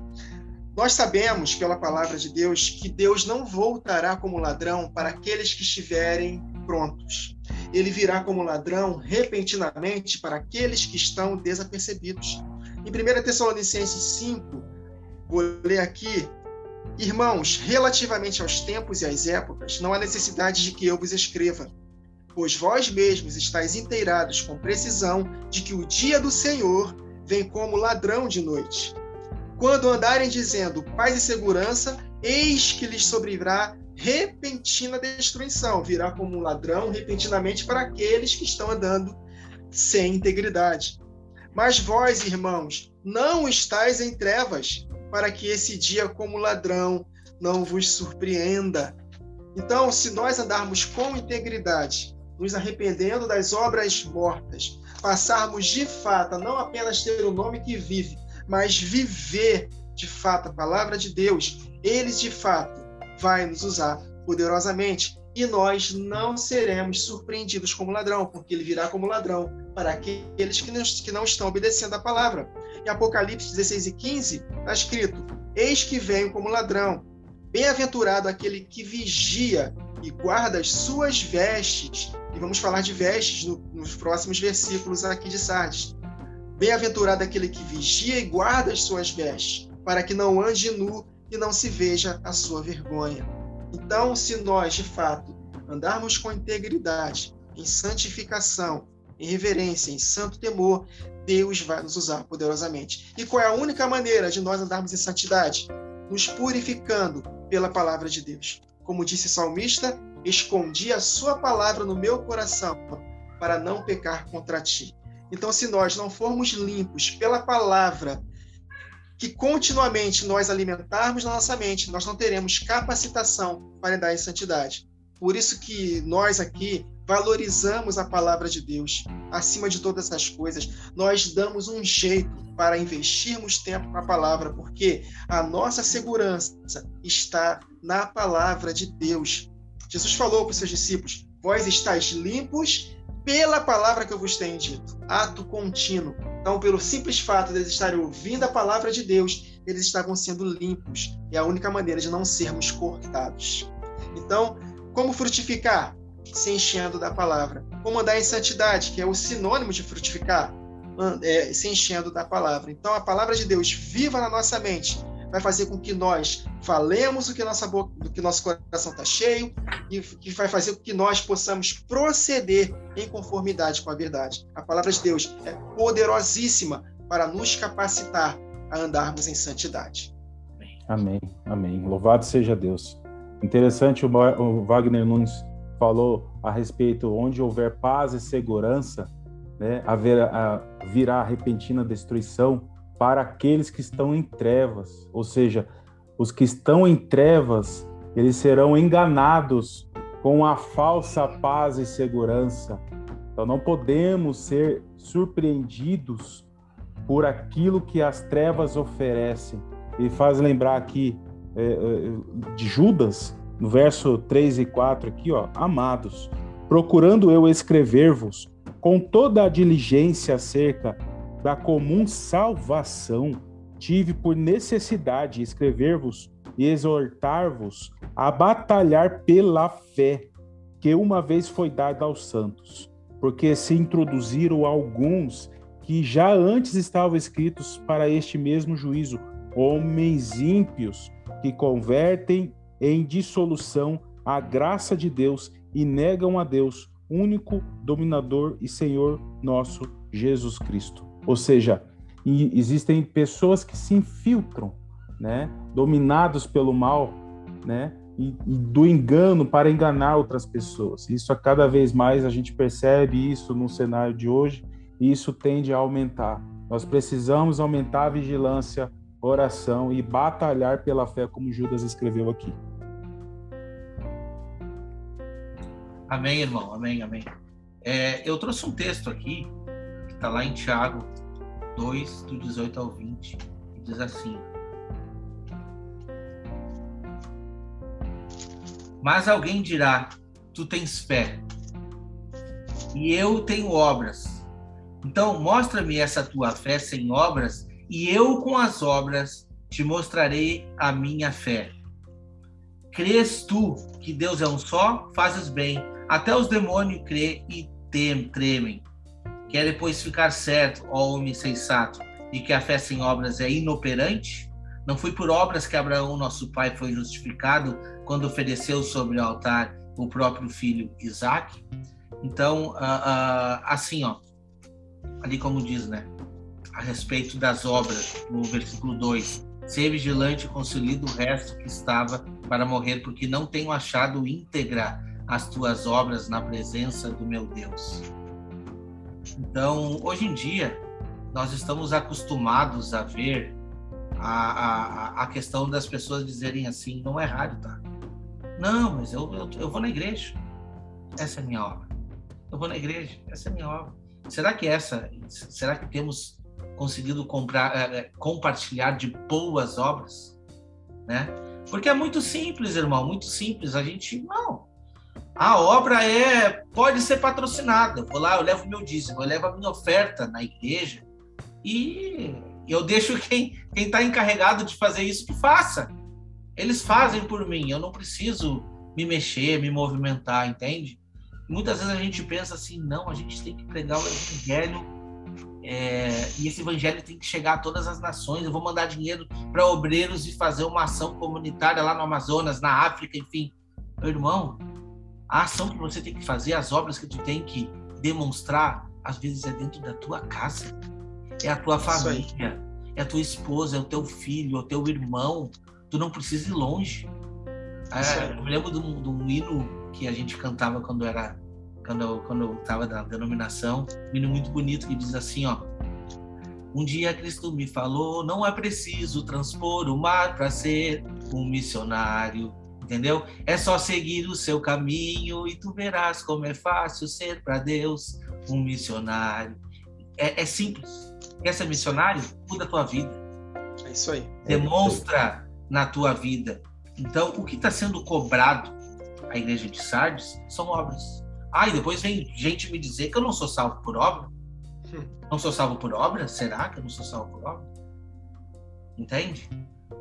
Nós sabemos, pela palavra de Deus, que Deus não voltará como ladrão para aqueles que estiverem prontos. Ele virá como ladrão repentinamente para aqueles que estão desapercebidos. Em 1 Tessalonicenses 5, vou ler aqui Irmãos, relativamente aos tempos e às épocas, não há necessidade de que eu vos escreva, pois vós mesmos estáis inteirados com precisão de que o dia do Senhor vem como ladrão de noite. Quando andarem dizendo paz e segurança, eis que lhes sobrevirá repentina destruição, virá como um ladrão repentinamente para aqueles que estão andando sem integridade. Mas vós, irmãos, não estáis em trevas, para que esse dia, como ladrão, não vos surpreenda. Então, se nós andarmos com integridade, nos arrependendo das obras mortas, passarmos de fato a não apenas ter o nome que vive, mas viver de fato a palavra de Deus, ele de fato vai nos usar poderosamente e nós não seremos surpreendidos como ladrão, porque ele virá como ladrão para aqueles que não, estão obedecendo a palavra. Em Apocalipse 16 e 15 está escrito: Eis que venho como ladrão. Bem-aventurado aquele que vigia e guarda as suas vestes. E vamos falar de vestes no, nos próximos versículos aqui de Sardes. Bem-aventurado aquele que vigia e guarda as suas vestes, para que não ande nu e não se veja a sua vergonha. Então, se nós, de fato, andarmos com integridade, em santificação, em reverência, em santo temor, Deus vai nos usar poderosamente. E qual é a única maneira de nós andarmos em santidade? Nos purificando pela palavra de Deus. Como disse o salmista, escondi a sua palavra no meu coração para não pecar contra ti. Então, se nós não formos limpos pela palavra, que continuamente nós alimentarmos na nossa mente, nós não teremos capacitação para andar em santidade. Por isso que nós aqui valorizamos a palavra de Deus acima de todas as coisas. Nós damos um jeito para investirmos tempo na palavra, porque a nossa segurança está na palavra de Deus. Jesus falou para os seus discípulos: Vós estáis limpos pela palavra que eu vos tenho dito. Ato contínuo. Então, pelo simples fato de eles estarem ouvindo a palavra de Deus, eles estavam sendo limpos. É a única maneira de não sermos cortados. Então, como frutificar? Se enchendo da palavra. Como andar em santidade, que é o sinônimo de frutificar, é, se enchendo da palavra. Então, a palavra de Deus viva na nossa mente vai fazer com que nós falemos o que nossa boca, do que nosso coração está cheio e que vai fazer com que nós possamos proceder em conformidade com a verdade. A palavra de Deus é poderosíssima para nos capacitar a andarmos em santidade. Amém, amém. Louvado seja Deus. Interessante o Wagner Nunes falou a respeito onde houver paz e segurança, né, haverá, virá repentina destruição para aqueles que estão em trevas, ou seja, os que estão em trevas, eles serão enganados com a falsa paz e segurança. Então não podemos ser surpreendidos por aquilo que as trevas oferecem. E faz lembrar aqui é, de Judas, no verso 3 e 4 aqui, ó, amados, procurando eu escrever-vos com toda a diligência acerca da comum salvação, tive por necessidade escrever-vos e exortar-vos a batalhar pela fé que uma vez foi dada aos santos, porque se introduziram alguns que já antes estavam escritos para este mesmo juízo, homens ímpios que convertem em dissolução a graça de Deus e negam a Deus, único dominador e Senhor nosso Jesus Cristo. Ou seja, existem pessoas que se infiltram, né, dominados pelo mal, né, e, e, do engano para enganar outras pessoas. Isso a cada vez mais a gente percebe isso no cenário de hoje e isso tende a aumentar. Nós precisamos aumentar a vigilância, oração e batalhar pela fé, como Judas escreveu aqui. Amém, irmão. Amém, amém. É, eu trouxe um texto aqui, que está lá em Tiago 2, do 18 ao 20, que diz assim: Mas alguém dirá: Tu tens fé, e eu tenho obras. Então, mostra-me essa tua fé sem obras, e eu com as obras te mostrarei a minha fé. Crês tu que Deus é um só? Fazes bem. Até os demônios crê e tem, tremem. Quer depois ficar certo, ó homem sensato, de que a fé sem obras é inoperante? Não foi por obras que Abraão, nosso pai, foi justificado quando ofereceu sobre o altar o próprio filho Isaac? Então, uh, uh, assim, ó, ali como diz, né, a respeito das obras, no versículo 2, ser vigilante e o resto que estava para morrer, porque não tenho achado íntegra as tuas obras na presença do meu Deus. Então, hoje em dia, nós estamos acostumados a ver a, a, a questão das pessoas dizerem assim: não é raro, tá? Não, mas eu, eu, eu vou na igreja. Essa é a minha obra. Eu vou na igreja. Essa é a minha obra. Será que essa, será que temos conseguido comprar, é, compartilhar de boas obras, né? Porque é muito simples, irmão, muito simples. A gente não. A obra é pode ser patrocinada. Eu vou lá, eu levo meu dízimo, eu levo a minha oferta na igreja e eu deixo quem quem está encarregado de fazer isso que faça. Eles fazem por mim. Eu não preciso me mexer, me movimentar, entende? Muitas vezes a gente pensa assim, não, a gente tem que pregar o evangelho é, e esse evangelho tem que chegar a todas as nações. Eu vou mandar dinheiro para obreiros e fazer uma ação comunitária lá no Amazonas, na África, enfim. Meu irmão, a ação que você tem que fazer, as obras que tu tem que demonstrar, às vezes é dentro da tua casa, é a tua família, é a tua esposa, é o teu filho, é o teu irmão. Tu não precisa ir longe. É, eu me lembro de um, de um hino que a gente cantava quando era quando eu, quando eu estava na denominação, um hino muito bonito que diz assim, ó. Um dia Cristo me falou, não é preciso transpor o mar para ser um missionário, entendeu? É só seguir o seu caminho e tu verás como é fácil ser para Deus um missionário. É, é, simples. Quer ser missionário? Muda a tua vida. É isso aí. Demonstra na tua vida. Então, o que está sendo cobrado a igreja de Sardes são obras. Ah, e depois vem gente me dizer que eu não sou salvo por obra. Hum. Não sou salvo por obra? Será que eu não sou salvo por obra? Entende?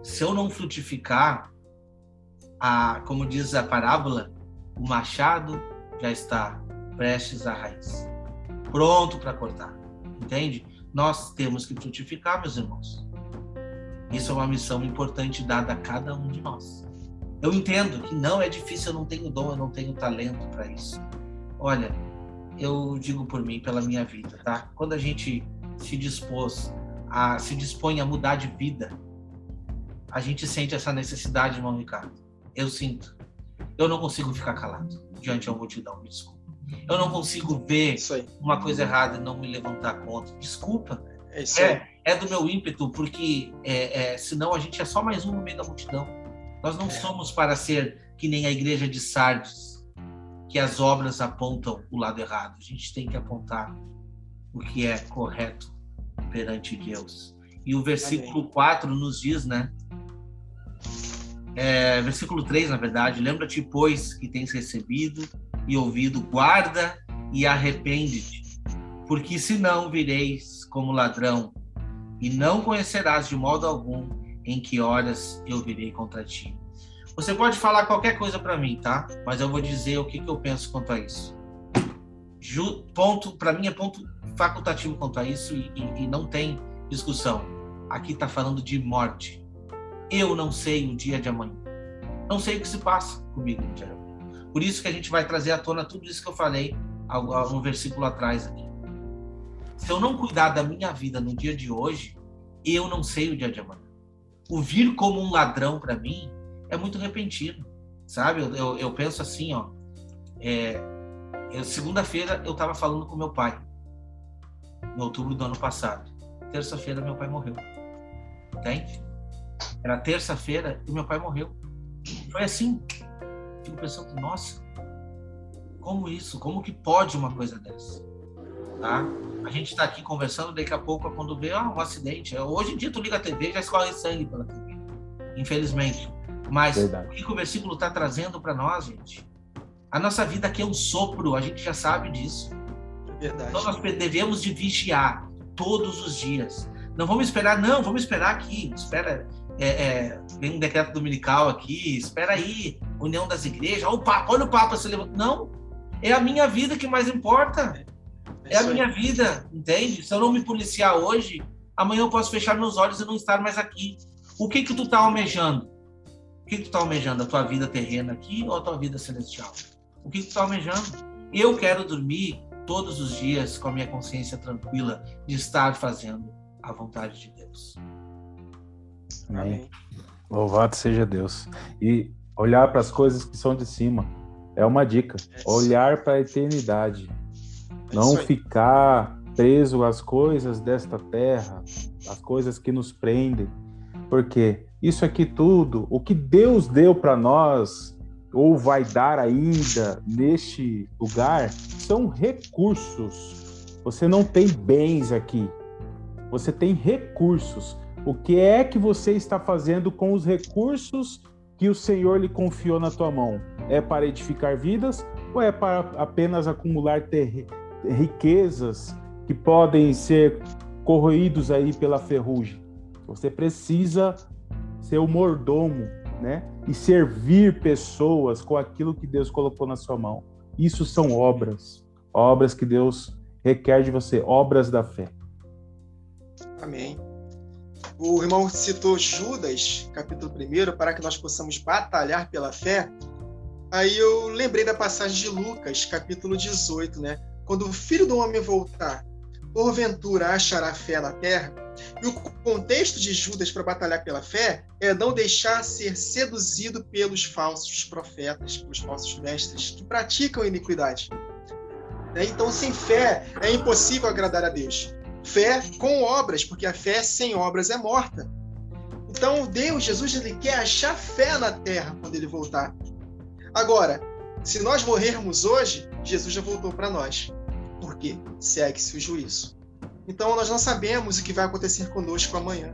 Se eu não frutificar, a, como diz a parábola, o machado já está prestes à raiz, pronto para cortar. Entende? Nós temos que frutificar, meus irmãos. Isso é uma missão importante dada a cada um de nós. Eu entendo que não é difícil, eu não tenho dom, eu não tenho talento para isso. Olha, eu digo por mim, pela minha vida, tá? Quando a gente se dispôs a se dispõe a mudar de vida, a gente sente essa necessidade, irmão Ricardo. Eu sinto. Eu não consigo ficar calado diante da multidão, me desculpa. Eu não consigo ver uma coisa errada e não me levantar contra. Desculpa. É, é, é, do meu ímpeto, porque é, é, senão a gente é só mais um no meio da multidão. Nós não é. somos para ser que nem a igreja de Sardes, que as obras apontam o lado errado. A gente tem que apontar o que é correto perante Deus. E o versículo Amém. 4 nos diz, né? É, versículo 3, na verdade, lembra-te, pois, que tens recebido e ouvido, guarda e arrepende-te, porque senão vireis como ladrão e não conhecerás de modo algum em que horas eu virei contra ti. Você pode falar qualquer coisa para mim, tá? Mas eu vou dizer o que, que eu penso quanto a isso. Ju, ponto, para mim é ponto facultativo quanto a isso e, e, e não tem discussão. Aqui está falando de morte. Eu não sei o dia de amanhã. Não sei o que se passa comigo no dia de amanhã. Por isso que a gente vai trazer à tona tudo isso que eu falei um versículo atrás aqui. Se eu não cuidar da minha vida no dia de hoje, eu não sei o dia de amanhã. O vir como um ladrão para mim é muito repentino, sabe? Eu, eu, eu penso assim, ó. É, Segunda-feira eu estava falando com meu pai, em outubro do ano passado. Terça-feira meu pai morreu. Entende? Era terça-feira e meu pai morreu. Foi assim. Fico pensando, nossa, como isso? Como que pode uma coisa dessa? Tá? A gente está aqui conversando, daqui a pouco, quando vê ah, um acidente. Hoje em dia, tu liga a TV já escorre sangue pela TV. Infelizmente. Mas Verdade. o que o versículo está trazendo para nós, gente? A nossa vida aqui é um sopro, a gente já sabe disso. Verdade. Então nós devemos de vigiar todos os dias. Não vamos esperar, não, vamos esperar aqui. Espera, é, é, vem um decreto dominical aqui, espera aí, união das igrejas, olha o Papa, olha o Papa se levanta. Não, é a minha vida que mais importa. É a minha vida, entende? Se eu não me policiar hoje, amanhã eu posso fechar meus olhos e não estar mais aqui. O que que tu tá almejando? O que que tu tá almejando? A tua vida terrena aqui ou a tua vida celestial? O que que tu tá almejando? Eu quero dormir todos os dias com a minha consciência tranquila de estar fazendo a vontade de Deus. Amém. Louvado seja Deus. E olhar para as coisas que são de cima é uma dica. Olhar para a eternidade. É Não ficar preso às coisas desta terra, às coisas que nos prendem. Porque isso aqui tudo, o que Deus deu para nós, ou vai dar ainda neste lugar, são recursos. Você não tem bens aqui. Você tem recursos. O que é que você está fazendo com os recursos que o Senhor lhe confiou na tua mão? É para edificar vidas ou é para apenas acumular riquezas que podem ser corroídos aí pela ferrugem? Você precisa ser o mordomo, né? E servir pessoas com aquilo que Deus colocou na sua mão. Isso são obras, obras que Deus requer de você, obras da fé. Amém. O irmão citou Judas, capítulo 1, para que nós possamos batalhar pela fé. Aí eu lembrei da passagem de Lucas, capítulo 18, né? Quando o filho do homem voltar, porventura achará fé na terra? E o contexto de Judas para batalhar pela fé é não deixar ser seduzido pelos falsos profetas, pelos falsos mestres que praticam iniquidade. Né? Então, sem fé, é impossível agradar a Deus. Fé com obras, porque a fé sem obras é morta. Então, Deus, Jesus, ele quer achar fé na terra quando ele voltar. Agora, se nós morrermos hoje, Jesus já voltou para nós. Porque segue-se o juízo. Então, nós não sabemos o que vai acontecer conosco amanhã.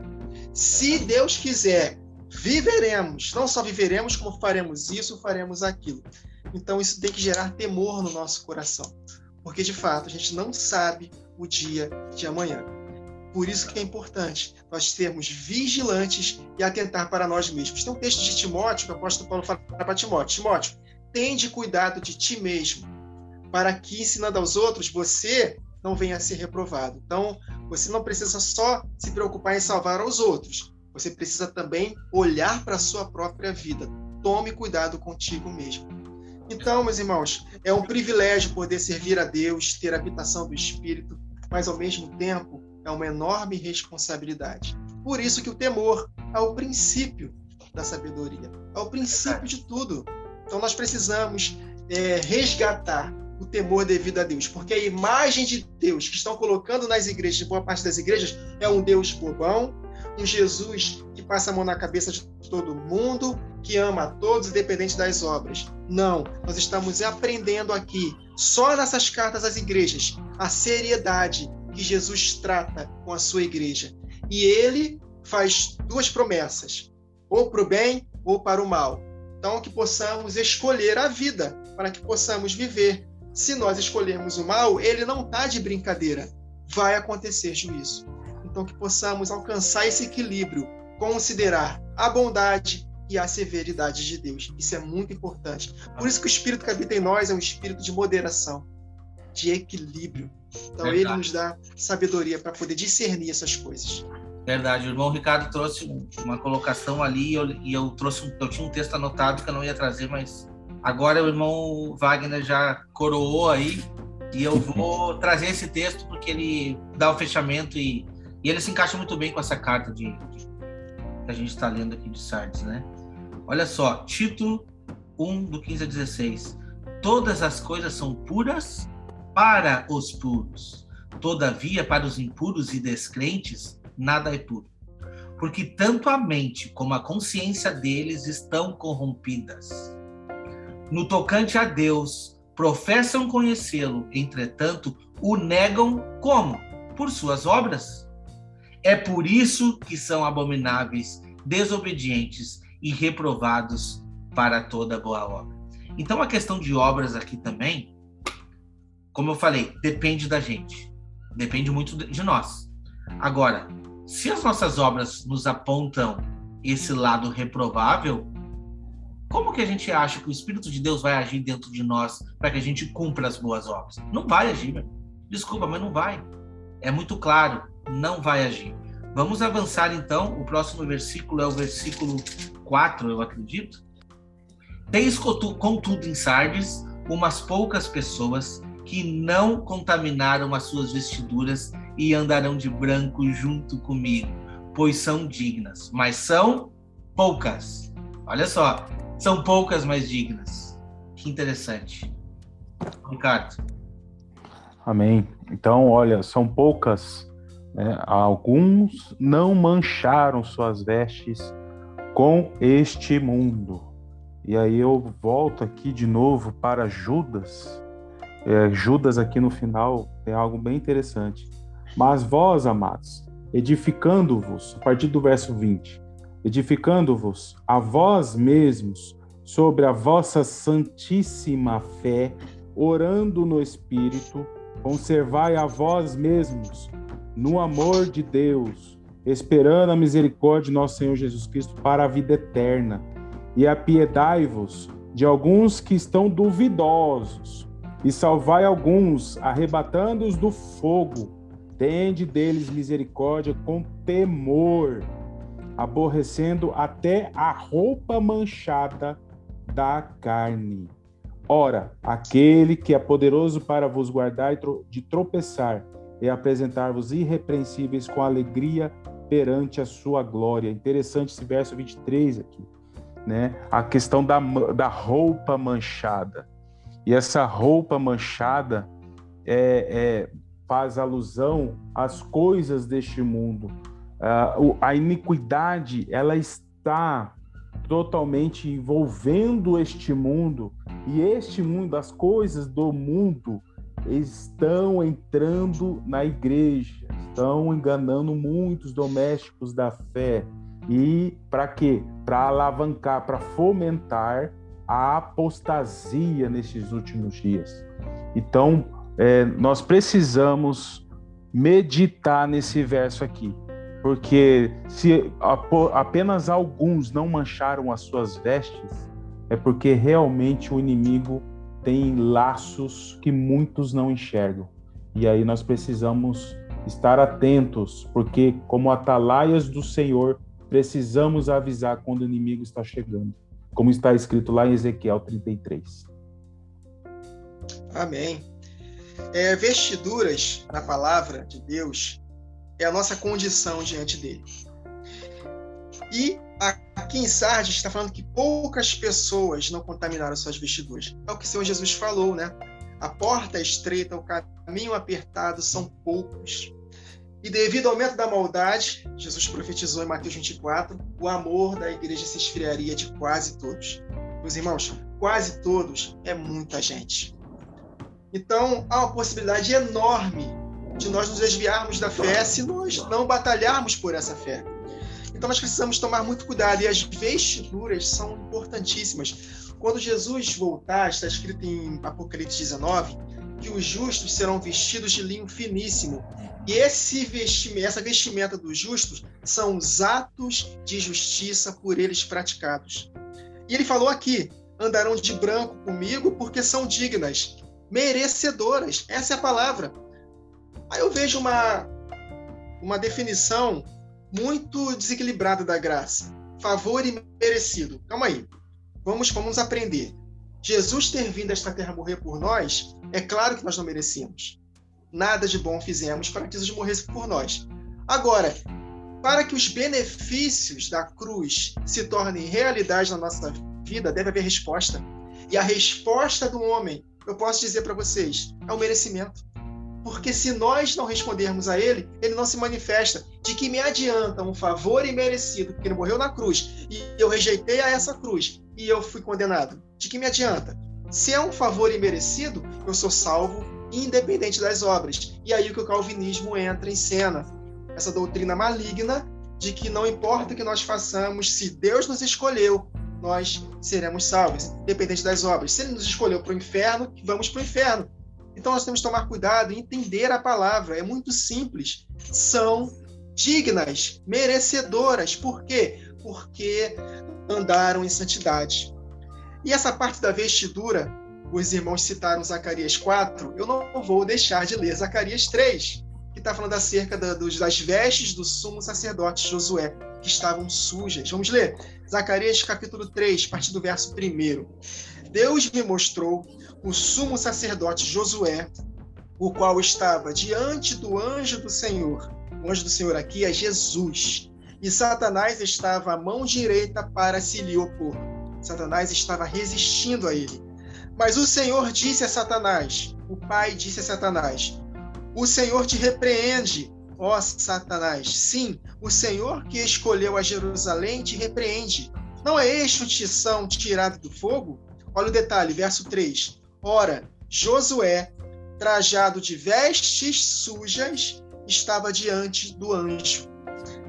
Se Deus quiser, viveremos. Não só viveremos, como faremos isso, faremos aquilo. Então, isso tem que gerar temor no nosso coração. Porque, de fato, a gente não sabe o dia de amanhã. Por isso que é importante nós sermos vigilantes e atentar para nós mesmos. Tem um texto de Timóteo que o apóstolo Paulo fala para Timóteo: Timóteo, tende cuidado de ti mesmo, para que, ensinando aos outros, você não venha a ser reprovado. Então, você não precisa só se preocupar em salvar aos outros, você precisa também olhar para a sua própria vida. Tome cuidado contigo mesmo. Então, meus irmãos, é um privilégio poder servir a Deus, ter a habitação do Espírito, mas ao mesmo tempo é uma enorme responsabilidade. Por isso que o temor é o princípio da sabedoria, é o princípio de tudo. Então nós precisamos é, resgatar o temor devido a Deus, porque a imagem de Deus que estão colocando nas igrejas, boa parte das igrejas, é um Deus bobão, um Jesus passa a mão na cabeça de todo mundo, que ama a todos, independente das obras. Não, nós estamos aprendendo aqui, só nessas cartas às igrejas, a seriedade que Jesus trata com a sua igreja. E ele faz duas promessas, ou para o bem ou para o mal. Então, que possamos escolher a vida, para que possamos viver. Se nós escolhermos o mal, ele não está de brincadeira. Vai acontecer juízo. Então, que possamos alcançar esse equilíbrio, considerar a bondade e a severidade de Deus. Isso é muito importante. Por isso que o espírito que habita em nós é um espírito de moderação, de equilíbrio. Então, Verdade. ele nos dá sabedoria para poder discernir essas coisas. Verdade, o irmão Ricardo trouxe uma colocação ali e eu, e eu trouxe eu tinha um texto anotado que eu não ia trazer, mas agora o irmão Wagner já coroou aí e eu vou trazer esse texto porque ele dá o fechamento e e ele se encaixa muito bem com essa carta de, de que a gente está lendo aqui de Sardes, né? Olha só, Tito 1, do 15 a 16. Todas as coisas são puras para os puros. Todavia, para os impuros e descrentes, nada é puro. Porque tanto a mente como a consciência deles estão corrompidas. No tocante a Deus, professam conhecê-lo, entretanto, o negam como? Por suas obras é por isso que são abomináveis, desobedientes e reprovados para toda boa obra. Então a questão de obras aqui também, como eu falei, depende da gente. Depende muito de nós. Agora, se as nossas obras nos apontam esse lado reprovável, como que a gente acha que o Espírito de Deus vai agir dentro de nós para que a gente cumpra as boas obras? Não vai agir, meu. Desculpa, mas não vai. É muito claro, não vai agir. Vamos avançar então. O próximo versículo é o versículo 4, eu acredito. Tens contudo em Sardes umas poucas pessoas que não contaminaram as suas vestiduras e andarão de branco junto comigo, pois são dignas, mas são poucas. Olha só, são poucas, mas dignas. Que interessante. Ricardo. Amém. Então, olha, são poucas. Né? Alguns não mancharam suas vestes com este mundo. E aí eu volto aqui de novo para Judas. É, Judas aqui no final tem algo bem interessante. Mas vós, amados, edificando-vos, a partir do verso 20, edificando-vos a vós mesmos sobre a vossa santíssima fé, orando no Espírito, conservai a vós mesmos no amor de Deus, esperando a misericórdia de nosso Senhor Jesus Cristo para a vida eterna e apiedai-vos de alguns que estão duvidosos, e salvai alguns, arrebatando-os do fogo. Tende deles misericórdia com temor, aborrecendo até a roupa manchada da carne. Ora, aquele que é poderoso para vos guardar de tropeçar e apresentar-vos irrepreensíveis com alegria perante a sua glória. Interessante esse verso 23 aqui né? A questão da, da roupa manchada. E essa roupa manchada é, é, faz alusão às coisas deste mundo. Uh, a iniquidade ela está totalmente envolvendo este mundo e este mundo, as coisas do mundo estão entrando na igreja, estão enganando muitos domésticos da fé, e para quê? Para alavancar, para fomentar a apostasia nesses últimos dias. Então, é, nós precisamos meditar nesse verso aqui, porque se apenas alguns não mancharam as suas vestes, é porque realmente o inimigo tem laços que muitos não enxergam. E aí nós precisamos estar atentos, porque como atalaias do Senhor, precisamos avisar quando o inimigo está chegando, como está escrito lá em Ezequiel 33. Amém. É, vestiduras, na palavra de Deus, é a nossa condição diante dele. E aqui em Sardes está falando que poucas pessoas não contaminaram suas vestiduras. É o que o Senhor Jesus falou, né? A porta é estreita, o caminho apertado são poucos. E devido ao aumento da maldade, Jesus profetizou em Mateus 24, o amor da igreja se esfriaria de quase todos. Meus irmãos, quase todos é muita gente. Então, há uma possibilidade enorme de nós nos desviarmos da fé se nós não batalharmos por essa fé. Então, nós precisamos tomar muito cuidado e as vestiduras são importantíssimas. Quando Jesus voltar, está escrito em Apocalipse 19, que os justos serão vestidos de linho finíssimo e esse vestimenta, essa vestimenta dos justos são os atos de justiça por eles praticados. E ele falou aqui: andarão de branco comigo porque são dignas, merecedoras. Essa é a palavra. Aí eu vejo uma, uma definição muito desequilibrada da graça. Favor e merecido. Calma aí. Vamos, vamos aprender. Jesus ter vindo a esta terra morrer por nós, é claro que nós não merecíamos nada de bom fizemos para que Jesus morresse por nós. Agora, para que os benefícios da cruz se tornem realidade na nossa vida, deve haver resposta. E a resposta do homem, eu posso dizer para vocês, é o merecimento. Porque se nós não respondermos a ele, ele não se manifesta. De que me adianta um favor imerecido, porque ele morreu na cruz, e eu rejeitei a essa cruz, e eu fui condenado? De que me adianta? Se é um favor imerecido, eu sou salvo independente das obras. E aí que o calvinismo entra em cena. Essa doutrina maligna de que não importa o que nós façamos, se Deus nos escolheu, nós seremos salvos, independente das obras. Se ele nos escolheu para o inferno, vamos para o inferno. Então nós temos que tomar cuidado e entender a palavra. É muito simples. São dignas, merecedoras. Por quê? porque andaram em santidade. E essa parte da vestidura, os irmãos citaram Zacarias 4, eu não vou deixar de ler Zacarias 3, que está falando acerca da, dos, das vestes do sumo sacerdote Josué, que estavam sujas. Vamos ler? Zacarias capítulo 3, a partir do verso 1. Deus me mostrou o sumo sacerdote Josué, o qual estava diante do anjo do Senhor. O anjo do Senhor aqui é Jesus. E Satanás estava à mão direita para se lhe opor. Satanás estava resistindo a ele. Mas o Senhor disse a Satanás, o Pai disse a Satanás: O Senhor te repreende, ó Satanás. Sim, o Senhor que escolheu a Jerusalém te repreende. Não é este um tição tirado do fogo? Olha o detalhe, verso 3. Ora, Josué, trajado de vestes sujas, estava diante do anjo.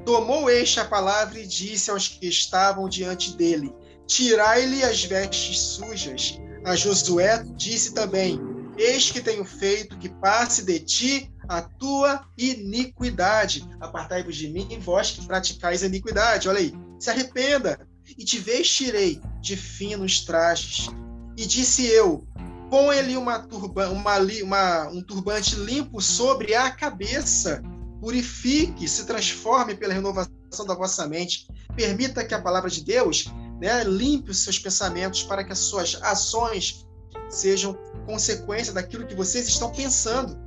Tomou este a palavra e disse aos que estavam diante dele: Tirai-lhe as vestes sujas a Josué disse também: Eis que tenho feito que passe de ti a tua iniquidade. Apartai-vos de mim, vós que praticais a iniquidade. Olha aí, se arrependa e te vestirei de finos trajes. E disse eu: Põe-lhe uma turba, uma, uma, um turbante limpo sobre a cabeça. Purifique, se transforme pela renovação da vossa mente. Permita que a palavra de Deus né? Limpe os seus pensamentos para que as suas ações sejam consequência daquilo que vocês estão pensando.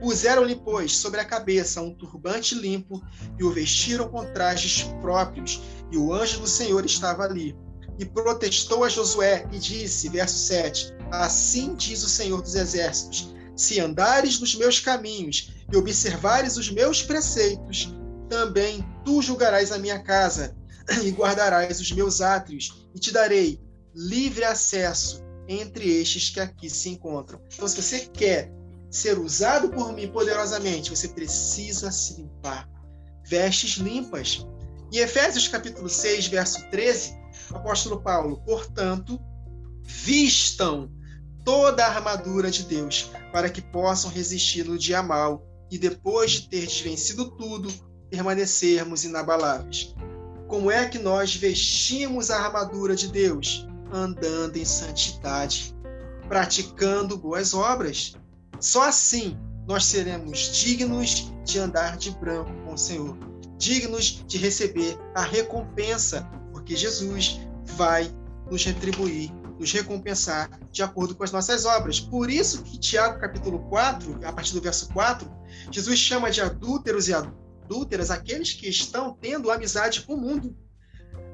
Puseram-lhe, pois, sobre a cabeça um turbante limpo e o vestiram com trajes próprios, e o anjo do Senhor estava ali. E protestou a Josué e disse, verso 7: Assim diz o Senhor dos Exércitos: Se andares nos meus caminhos e observares os meus preceitos, também tu julgarás a minha casa e guardarás os meus átrios, e te darei livre acesso entre estes que aqui se encontram. Então, se você quer ser usado por mim poderosamente, você precisa se limpar. Vestes limpas. Em Efésios capítulo 6, verso 13, apóstolo Paulo, portanto, vistam toda a armadura de Deus, para que possam resistir no dia mal e depois de ter vencido tudo, permanecermos inabaláveis. Como é que nós vestimos a armadura de Deus? Andando em santidade, praticando boas obras. Só assim nós seremos dignos de andar de branco com o Senhor, dignos de receber a recompensa, porque Jesus vai nos retribuir, nos recompensar de acordo com as nossas obras. Por isso que Tiago capítulo 4, a partir do verso 4, Jesus chama de adúlteros e adúlteras aqueles que estão tendo amizade com o mundo.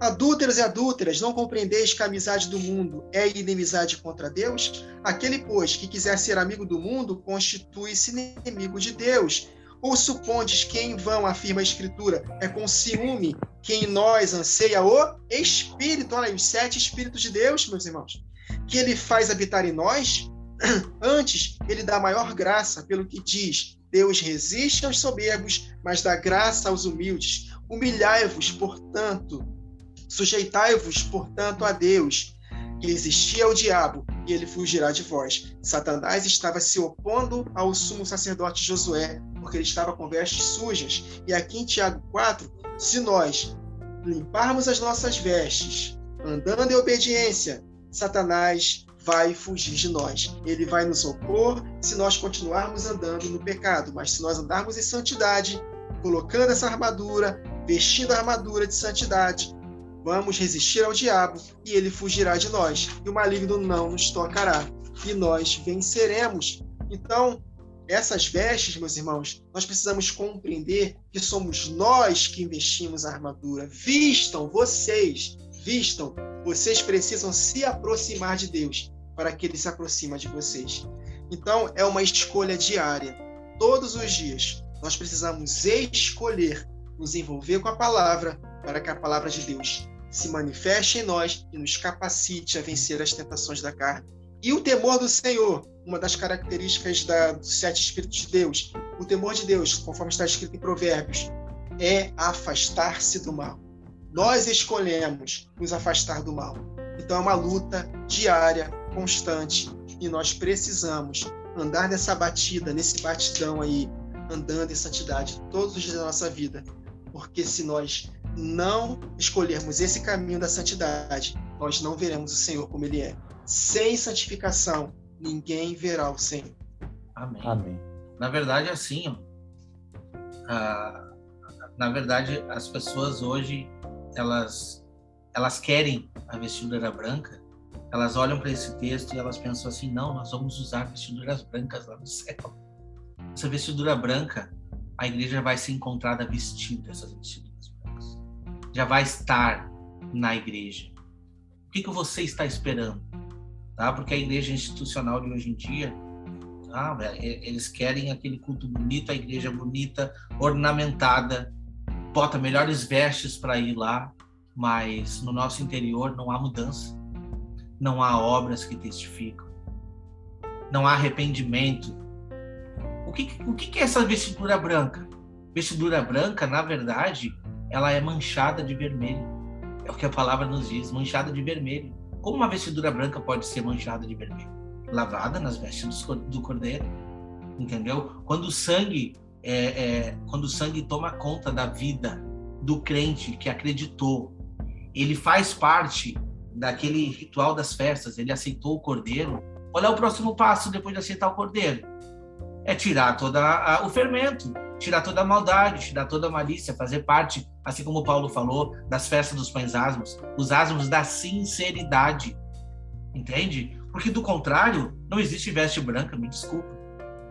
Adúlteros e adúlteras, não compreendeis que a amizade do mundo é inimizade contra Deus? Aquele, pois, que quiser ser amigo do mundo, constitui-se inimigo de Deus. Ou supondes que em vão, afirma a Escritura, é com ciúme que em nós anseia o Espírito, olha aí, os sete Espíritos de Deus, meus irmãos, que ele faz habitar em nós? Antes, ele dá maior graça pelo que diz: Deus resiste aos soberbos, mas dá graça aos humildes. Humilhai-vos, portanto, sujeitai-vos, portanto, a Deus. Resistia o diabo e ele fugirá de vós. Satanás estava se opondo ao sumo sacerdote Josué, porque ele estava com vestes sujas. E aqui em Tiago 4, se nós limparmos as nossas vestes, andando em obediência, Satanás vai fugir de nós. Ele vai nos opor se nós continuarmos andando no pecado, mas se nós andarmos em santidade, colocando essa armadura, vestindo a armadura de santidade, vamos resistir ao diabo e ele fugirá de nós. E o maligno não nos tocará e nós venceremos. Então, essas vestes, meus irmãos, nós precisamos compreender que somos nós que investimos a armadura. Vistam vocês, vistam, vocês precisam se aproximar de Deus para que ele se aproxime de vocês. Então, é uma escolha diária. Todos os dias, nós precisamos escolher nos envolver com a palavra para que a palavra de Deus se manifeste em nós e nos capacite a vencer as tentações da carne. E o temor do Senhor, uma das características da, dos sete Espíritos de Deus, o temor de Deus, conforme está escrito em Provérbios, é afastar-se do mal. Nós escolhemos nos afastar do mal. Então é uma luta diária constante e nós precisamos andar nessa batida, nesse batidão aí, andando em santidade todos os dias da nossa vida, porque se nós não escolhermos esse caminho da santidade, nós não veremos o Senhor como Ele é. Sem santificação, ninguém verá o Senhor. Amém. Amém. Na verdade, assim, ó, ah, na verdade, as pessoas hoje elas elas querem a vestidura branca, elas olham para esse texto e elas pensam assim: não, nós vamos usar vestiduras brancas lá no céu. Essa vestidura branca, a igreja vai ser encontrada vestida essas vestiduras brancas. Já vai estar na igreja. O que, que você está esperando? Tá? Porque a igreja institucional de hoje em dia, tá? eles querem aquele culto bonito, a igreja bonita, ornamentada, bota melhores vestes para ir lá, mas no nosso interior não há mudança, não há obras que testificam, não há arrependimento. O que, o que é essa vestidura branca? Vestidura branca, na verdade, ela é manchada de vermelho. É o que a palavra nos diz, manchada de vermelho. Como uma vestidura branca pode ser manchada de vermelho? Lavada nas vestes do cordeiro, entendeu? Quando o sangue é, é, quando o sangue toma conta da vida do crente que acreditou, ele faz parte daquele ritual das festas, ele aceitou o cordeiro. Qual é o próximo passo depois de aceitar o cordeiro? É tirar todo o fermento, tirar toda a maldade, tirar toda a malícia, fazer parte, assim como Paulo falou, das festas dos pães asmos, os asmos da sinceridade. Entende? Porque do contrário, não existe veste branca, me desculpa.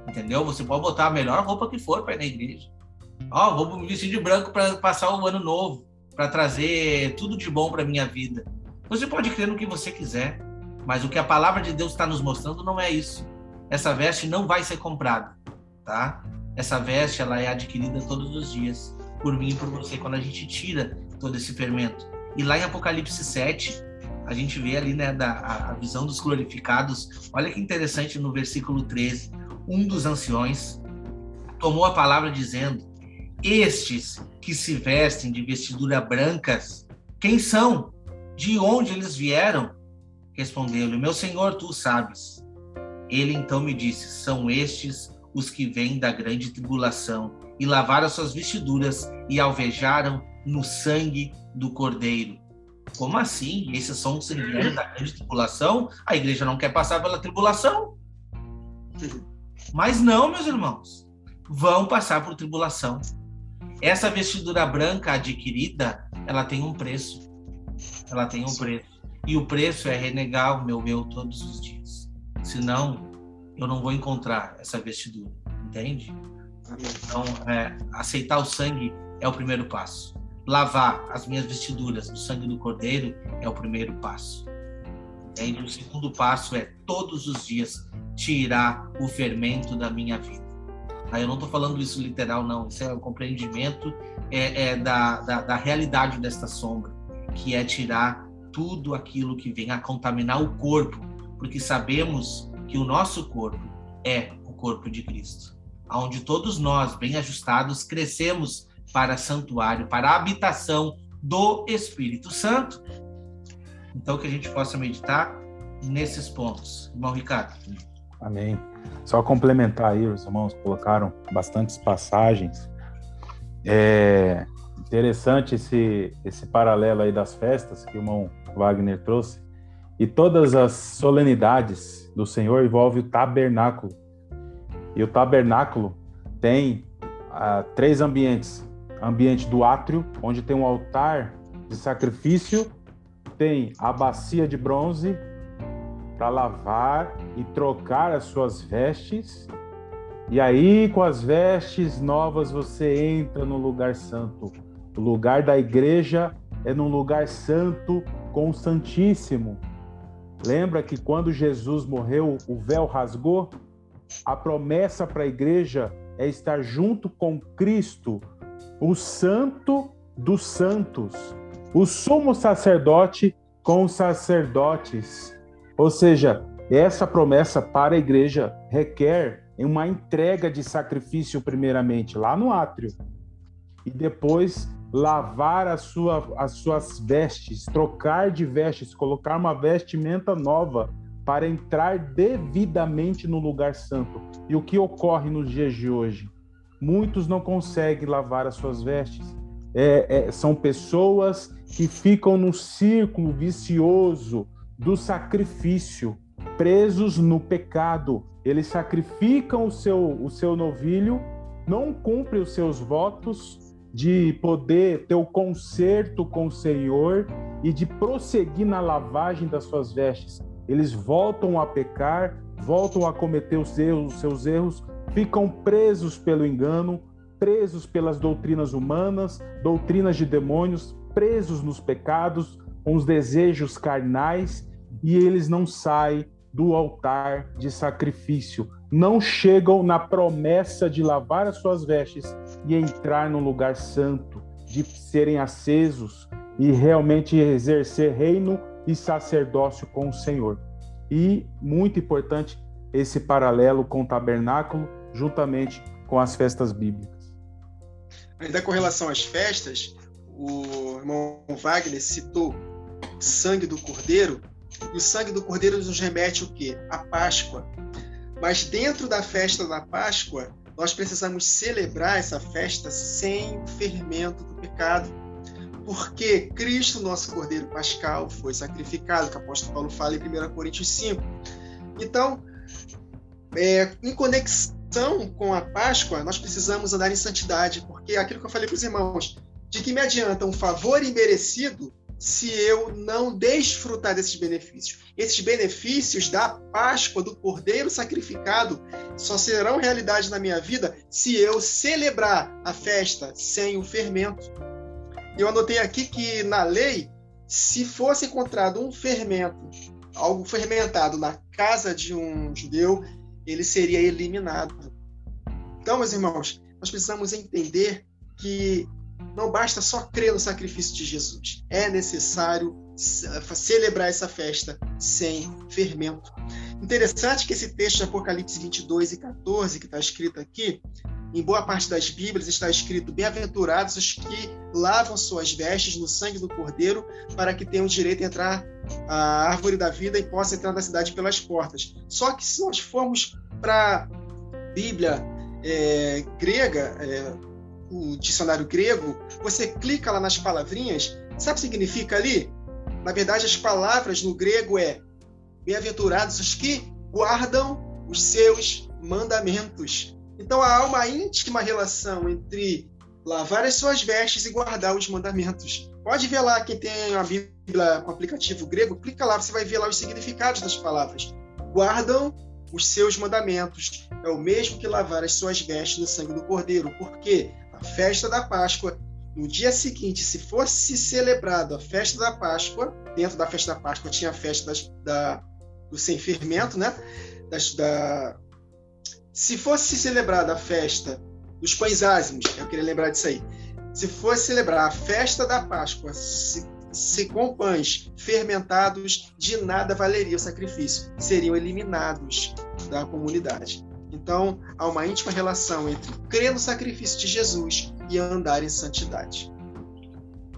Entendeu? Você pode botar a melhor roupa que for para ir na igreja. Ó, oh, vou me vestir de branco para passar o ano novo para trazer tudo de bom para minha vida. Você pode crer no que você quiser, mas o que a palavra de Deus está nos mostrando não é isso. Essa veste não vai ser comprada, tá? Essa veste ela é adquirida todos os dias por mim e por você quando a gente tira todo esse fermento. E lá em Apocalipse 7, a gente vê ali, né, da, a, a visão dos glorificados. Olha que interessante no versículo 13. Um dos anciões tomou a palavra dizendo: estes que se vestem de vestidura brancas, quem são? De onde eles vieram? Respondeu-lhe: Meu senhor, tu sabes. Ele então me disse: São estes os que vêm da grande tribulação e lavaram suas vestiduras e alvejaram no sangue do cordeiro. Como assim? Esses são os que da grande tribulação? A igreja não quer passar pela tribulação? Mas não, meus irmãos. Vão passar por tribulação. Essa vestidura branca adquirida, ela tem um preço. Ela tem um preço. E o preço é renegar o meu eu todos os dias. Senão, eu não vou encontrar essa vestidura. Entende? Então, é, aceitar o sangue é o primeiro passo. Lavar as minhas vestiduras no sangue do Cordeiro é o primeiro passo. Entende? O segundo passo é todos os dias tirar o fermento da minha vida. Aí eu não estou falando isso literal, não. Isso é o um compreendimento é, é da, da, da, realidade desta sombra, que é tirar tudo aquilo que vem a contaminar o corpo, porque sabemos que o nosso corpo é o corpo de Cristo, onde todos nós, bem ajustados, crescemos para santuário, para a habitação do Espírito Santo. Então, que a gente possa meditar nesses pontos. Irmão Ricardo. Amém. Só complementar aí, os irmãos colocaram bastantes passagens. É interessante esse, esse paralelo aí das festas que o irmão Wagner trouxe. E todas as solenidades do Senhor envolvem o tabernáculo. E o tabernáculo tem ah, três ambientes: ambiente do átrio, onde tem um altar de sacrifício, tem a bacia de bronze para lavar e trocar as suas vestes. E aí, com as vestes novas, você entra no lugar santo. O lugar da igreja é num lugar santo com o Santíssimo. Lembra que quando Jesus morreu, o véu rasgou? A promessa para a igreja é estar junto com Cristo, o Santo dos Santos, o sumo sacerdote com os sacerdotes. Ou seja, essa promessa para a igreja requer uma entrega de sacrifício, primeiramente, lá no átrio, e depois lavar a sua, as suas vestes, trocar de vestes, colocar uma vestimenta nova para entrar devidamente no lugar santo. E o que ocorre nos dias de hoje? Muitos não conseguem lavar as suas vestes, é, é, são pessoas que ficam no círculo vicioso do sacrifício, presos no pecado. Eles sacrificam o seu, o seu novilho, não cumprem os seus votos de poder ter o conserto com o Senhor e de prosseguir na lavagem das suas vestes. Eles voltam a pecar, voltam a cometer os erros, os seus erros, ficam presos pelo engano, presos pelas doutrinas humanas, doutrinas de demônios, presos nos pecados, com os desejos carnais, e eles não saem do altar de sacrifício, não chegam na promessa de lavar as suas vestes e entrar no lugar santo, de serem acesos e realmente exercer reino e sacerdócio com o Senhor. E muito importante esse paralelo com o tabernáculo, juntamente com as festas bíblicas. Ainda com relação às festas, o irmão Wagner citou sangue do cordeiro, e o sangue do cordeiro nos remete o quê? A Páscoa. Mas dentro da festa da Páscoa, nós precisamos celebrar essa festa sem o fermento do pecado. Porque Cristo, nosso Cordeiro Pascal, foi sacrificado, que o apóstolo Paulo fala em 1 Coríntios 5. Então, é, em conexão com a Páscoa, nós precisamos andar em santidade, porque é aquilo que eu falei para os irmãos, de que me adianta um favor imerecido se eu não desfrutar desses benefícios. Esses benefícios da Páscoa, do Cordeiro sacrificado, só serão realidade na minha vida se eu celebrar a festa sem o fermento. Eu anotei aqui que na lei, se fosse encontrado um fermento, algo fermentado na casa de um judeu, ele seria eliminado. Então, meus irmãos, nós precisamos entender que não basta só crer no sacrifício de Jesus. É necessário celebrar essa festa sem fermento. Interessante que esse texto de Apocalipse 22 e 14, que está escrito aqui, em boa parte das Bíblias está escrito: Bem-aventurados os que lavam suas vestes no sangue do Cordeiro, para que tenham direito a entrar a árvore da vida e possam entrar na cidade pelas portas. Só que se nós formos para a Bíblia é, grega, é, o dicionário grego, você clica lá nas palavrinhas, sabe o que significa ali? Na verdade, as palavras no grego é bem-aventurados os que guardam os seus mandamentos. Então há uma íntima relação entre lavar as suas vestes e guardar os mandamentos. Pode ver lá quem tem a Bíblia com aplicativo grego, clica lá, você vai ver lá os significados das palavras. Guardam os seus mandamentos. É o mesmo que lavar as suas vestes no sangue do Cordeiro, porque a festa da Páscoa, no dia seguinte, se fosse celebrado a festa da Páscoa, dentro da festa da Páscoa tinha a festa das, da, do sem fermento, né? Das, da, se fosse celebrada a festa dos pães ázimos, eu queria lembrar disso aí. Se fosse celebrar a festa da Páscoa, se se com pães fermentados, de nada valeria o sacrifício, seriam eliminados da comunidade. Então, há uma íntima relação entre crer no sacrifício de Jesus e andar em santidade.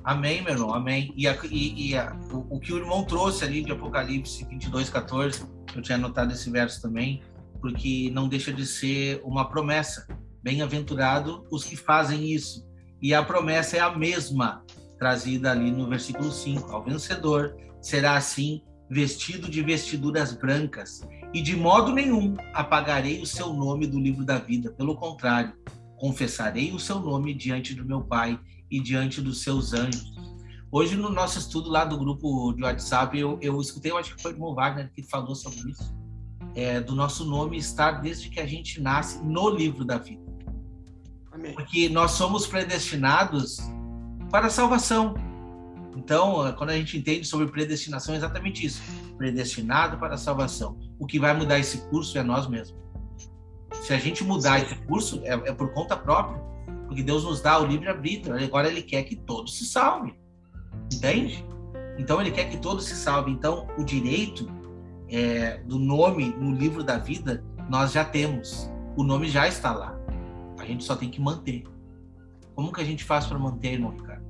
Amém, meu irmão, amém. E, a, e, e a, o, o, que o irmão trouxe ali de Apocalipse 22, 14, eu tinha anotado esse verso também, porque não deixa de ser uma promessa. Bem-aventurado os que fazem isso. E a promessa é a mesma trazida ali no versículo 5. Ao vencedor será assim vestido de vestiduras brancas, e de modo nenhum apagarei o seu nome do livro da vida. Pelo contrário, confessarei o seu nome diante do meu Pai e diante dos seus anjos. Hoje, no nosso estudo lá do grupo de WhatsApp, eu, eu escutei, eu acho que foi o irmão Wagner que falou sobre isso, é, do nosso nome estar desde que a gente nasce no livro da vida. Amém. Porque nós somos predestinados para a salvação. Então, quando a gente entende sobre predestinação, é exatamente isso: predestinado para a salvação. O que vai mudar esse curso é nós mesmos. Se a gente mudar esse curso, é, é por conta própria, porque Deus nos dá o livre-arbítrio. Agora Ele quer que todos se salvem. Entende? Então, Ele quer que todos se salvem. Então, o direito é, do nome no livro da vida, nós já temos. O nome já está lá. A gente só tem que manter. Como que a gente faz para manter, irmão Ricardo?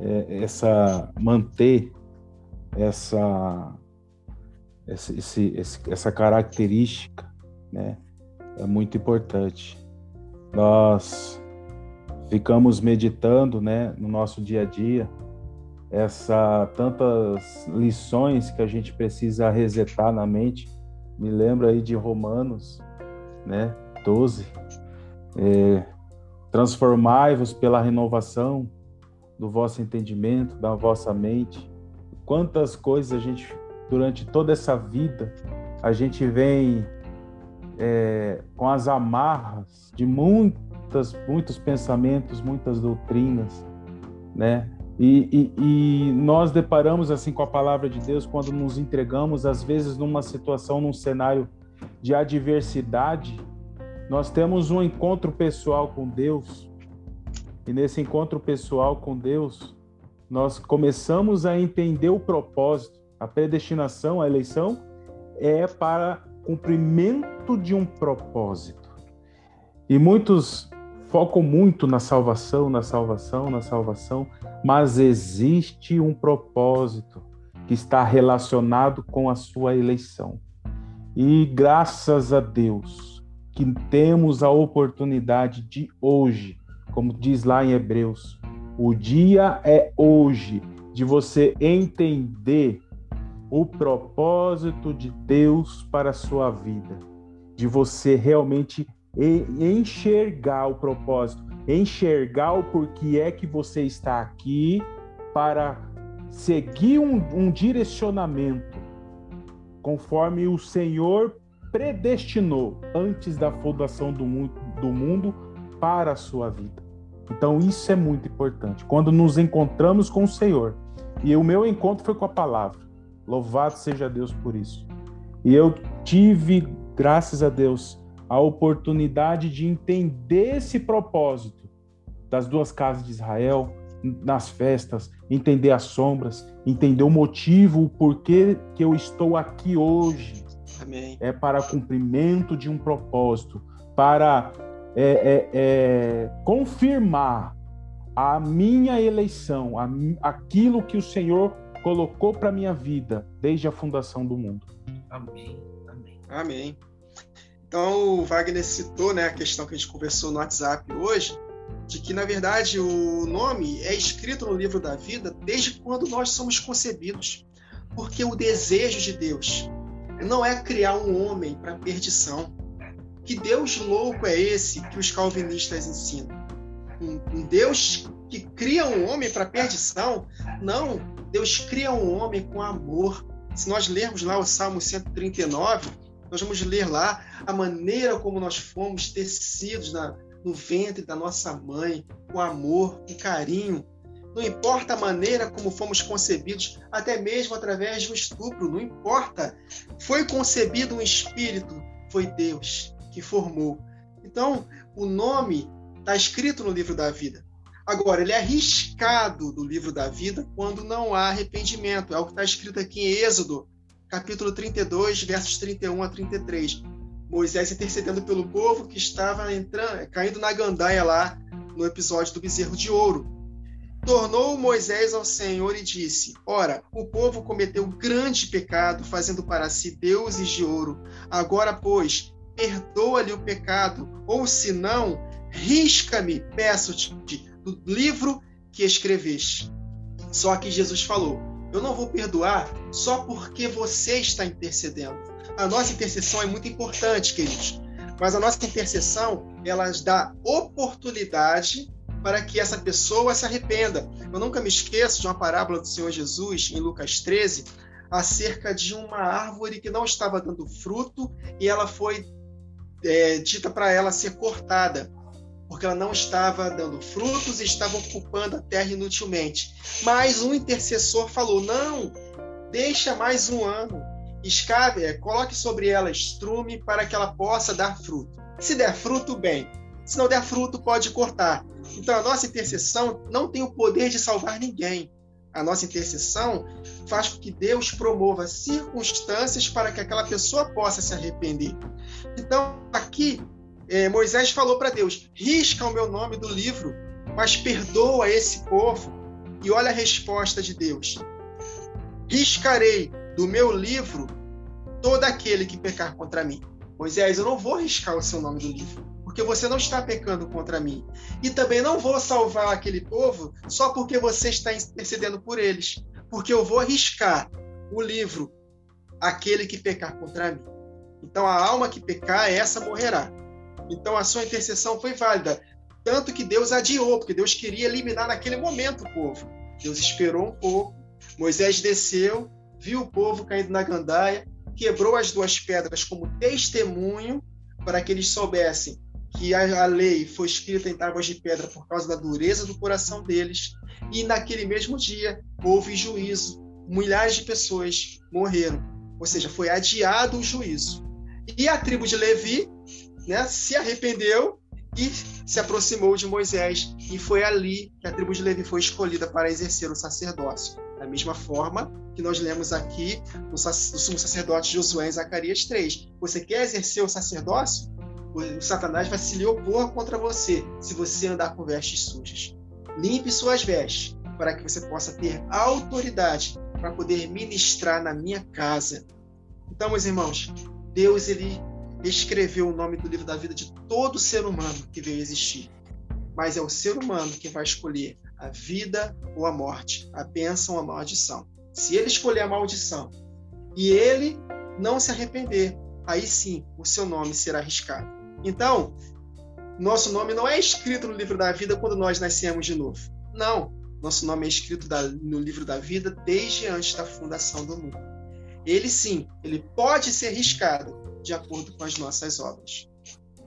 É, essa manter essa esse, esse, essa característica, né, é muito importante. Nós ficamos meditando, né, no nosso dia a dia, essa tantas lições que a gente precisa resetar na mente. Me lembra aí de Romanos, né, 12. É, Transformai-vos pela renovação do vosso entendimento, da vossa mente. Quantas coisas a gente, durante toda essa vida, a gente vem é, com as amarras de muitas, muitos pensamentos, muitas doutrinas, né? E, e, e, nós deparamos assim com a palavra de Deus quando nos entregamos, às vezes, numa situação, num cenário de adversidade, nós temos um encontro pessoal com Deus, e nesse encontro pessoal com Deus, nós começamos a entender o propósito, a predestinação, a eleição é para cumprimento de um propósito. E muitos focam muito na salvação, na salvação, na salvação, mas existe um propósito que está relacionado com a sua eleição. E graças a Deus que temos a oportunidade de hoje, como diz lá em Hebreus, o dia é hoje de você entender o propósito de Deus para a sua vida, de você realmente enxergar o propósito, enxergar o porquê é que você está aqui para seguir um, um direcionamento conforme o Senhor predestinou antes da fundação do mundo, do mundo para a sua vida. Então isso é muito importante. Quando nos encontramos com o Senhor, e o meu encontro foi com a palavra. Louvado seja Deus por isso. E eu tive, graças a Deus, a oportunidade de entender esse propósito das duas casas de Israel nas festas, entender as sombras, entender o motivo, o porquê que eu estou aqui hoje. Amém. É para cumprimento de um propósito, para é, é, é, confirmar a minha eleição, a, aquilo que o Senhor colocou para minha vida desde a fundação do mundo. Amém. Amém. Amém. Então, o Wagner citou né, a questão que a gente conversou no WhatsApp hoje, de que, na verdade, o nome é escrito no livro da vida desde quando nós somos concebidos. Porque o desejo de Deus não é criar um homem para perdição. Que Deus louco é esse que os calvinistas ensinam? Um, um Deus que cria um homem para perdição? Não, Deus cria um homem com amor. Se nós lermos lá o Salmo 139, nós vamos ler lá a maneira como nós fomos tecidos na, no ventre da nossa mãe, com amor, com carinho. Não importa a maneira como fomos concebidos, até mesmo através de um estupro, não importa. Foi concebido um espírito, foi Deus que formou. Então, o nome está escrito no livro da vida. Agora, ele é arriscado do livro da vida quando não há arrependimento. É o que está escrito aqui em Êxodo, capítulo 32, versos 31 a 33. Moisés intercedendo pelo povo que estava entrando, caindo na gandaia lá no episódio do bezerro de ouro. Tornou Moisés ao Senhor e disse: Ora, o povo cometeu grande pecado, fazendo para si deuses de ouro. Agora, pois, perdoa-lhe o pecado, ou se não, risca-me, peço-te, do livro que escreveste. Só que Jesus falou: Eu não vou perdoar só porque você está intercedendo. A nossa intercessão é muito importante, queridos. Mas a nossa intercessão, ela dá oportunidade para que essa pessoa se arrependa. Eu nunca me esqueço de uma parábola do Senhor Jesus em Lucas 13, acerca de uma árvore que não estava dando fruto e ela foi é, dita para ela ser cortada porque ela não estava dando frutos e estava ocupando a terra inutilmente. Mas um intercessor falou: não, deixa mais um ano, escave, é, coloque sobre ela estrume para que ela possa dar fruto. Se der fruto, bem. Se não der fruto, pode cortar. Então a nossa intercessão não tem o poder de salvar ninguém. A nossa intercessão faz com que Deus promova circunstâncias para que aquela pessoa possa se arrepender. Então, aqui é, Moisés falou para Deus: risca o meu nome do livro, mas perdoa esse povo. E olha a resposta de Deus: riscarei do meu livro todo aquele que pecar contra mim. Moisés, eu não vou riscar o seu nome do livro, porque você não está pecando contra mim. E também não vou salvar aquele povo só porque você está intercedendo por eles, porque eu vou arriscar o livro aquele que pecar contra mim. Então a alma que pecar, essa morrerá. Então a sua intercessão foi válida, tanto que Deus adiou, porque Deus queria eliminar naquele momento o povo. Deus esperou um pouco, Moisés desceu, viu o povo caindo na gandaia, quebrou as duas pedras como testemunho para que eles soubessem que a, a, lei foi escrita em tábuas de pedra por causa da dureza do coração deles, e naquele mesmo dia houve juízo. Milhares de pessoas morreram, ou seja, foi adiado o juízo. E a tribo de Levi né, se arrependeu e se aproximou de Moisés, e foi ali que a tribo de Levi foi escolhida para exercer o sacerdócio. Da mesma forma que nós lemos aqui no, sumo sacerdote Josué em Zacarias 3. Você quer exercer o sacerdócio? O Satanás vai se lhe opor contra você se você andar com vestes sujas. Limpe suas vestes para que você possa ter autoridade para poder ministrar na minha casa. Então, meus irmãos, Deus ele escreveu o nome do livro da vida de todo ser humano que veio existir. Mas é o ser humano que vai escolher a vida ou a morte, a bênção ou a maldição. Se ele escolher a maldição e ele não se arrepender, aí sim o seu nome será arriscado. Então, nosso nome não é escrito no livro da vida quando nós nascemos de novo. Não. Nosso nome é escrito no livro da vida desde antes da fundação do mundo. Ele sim, ele pode ser riscado de acordo com as nossas obras.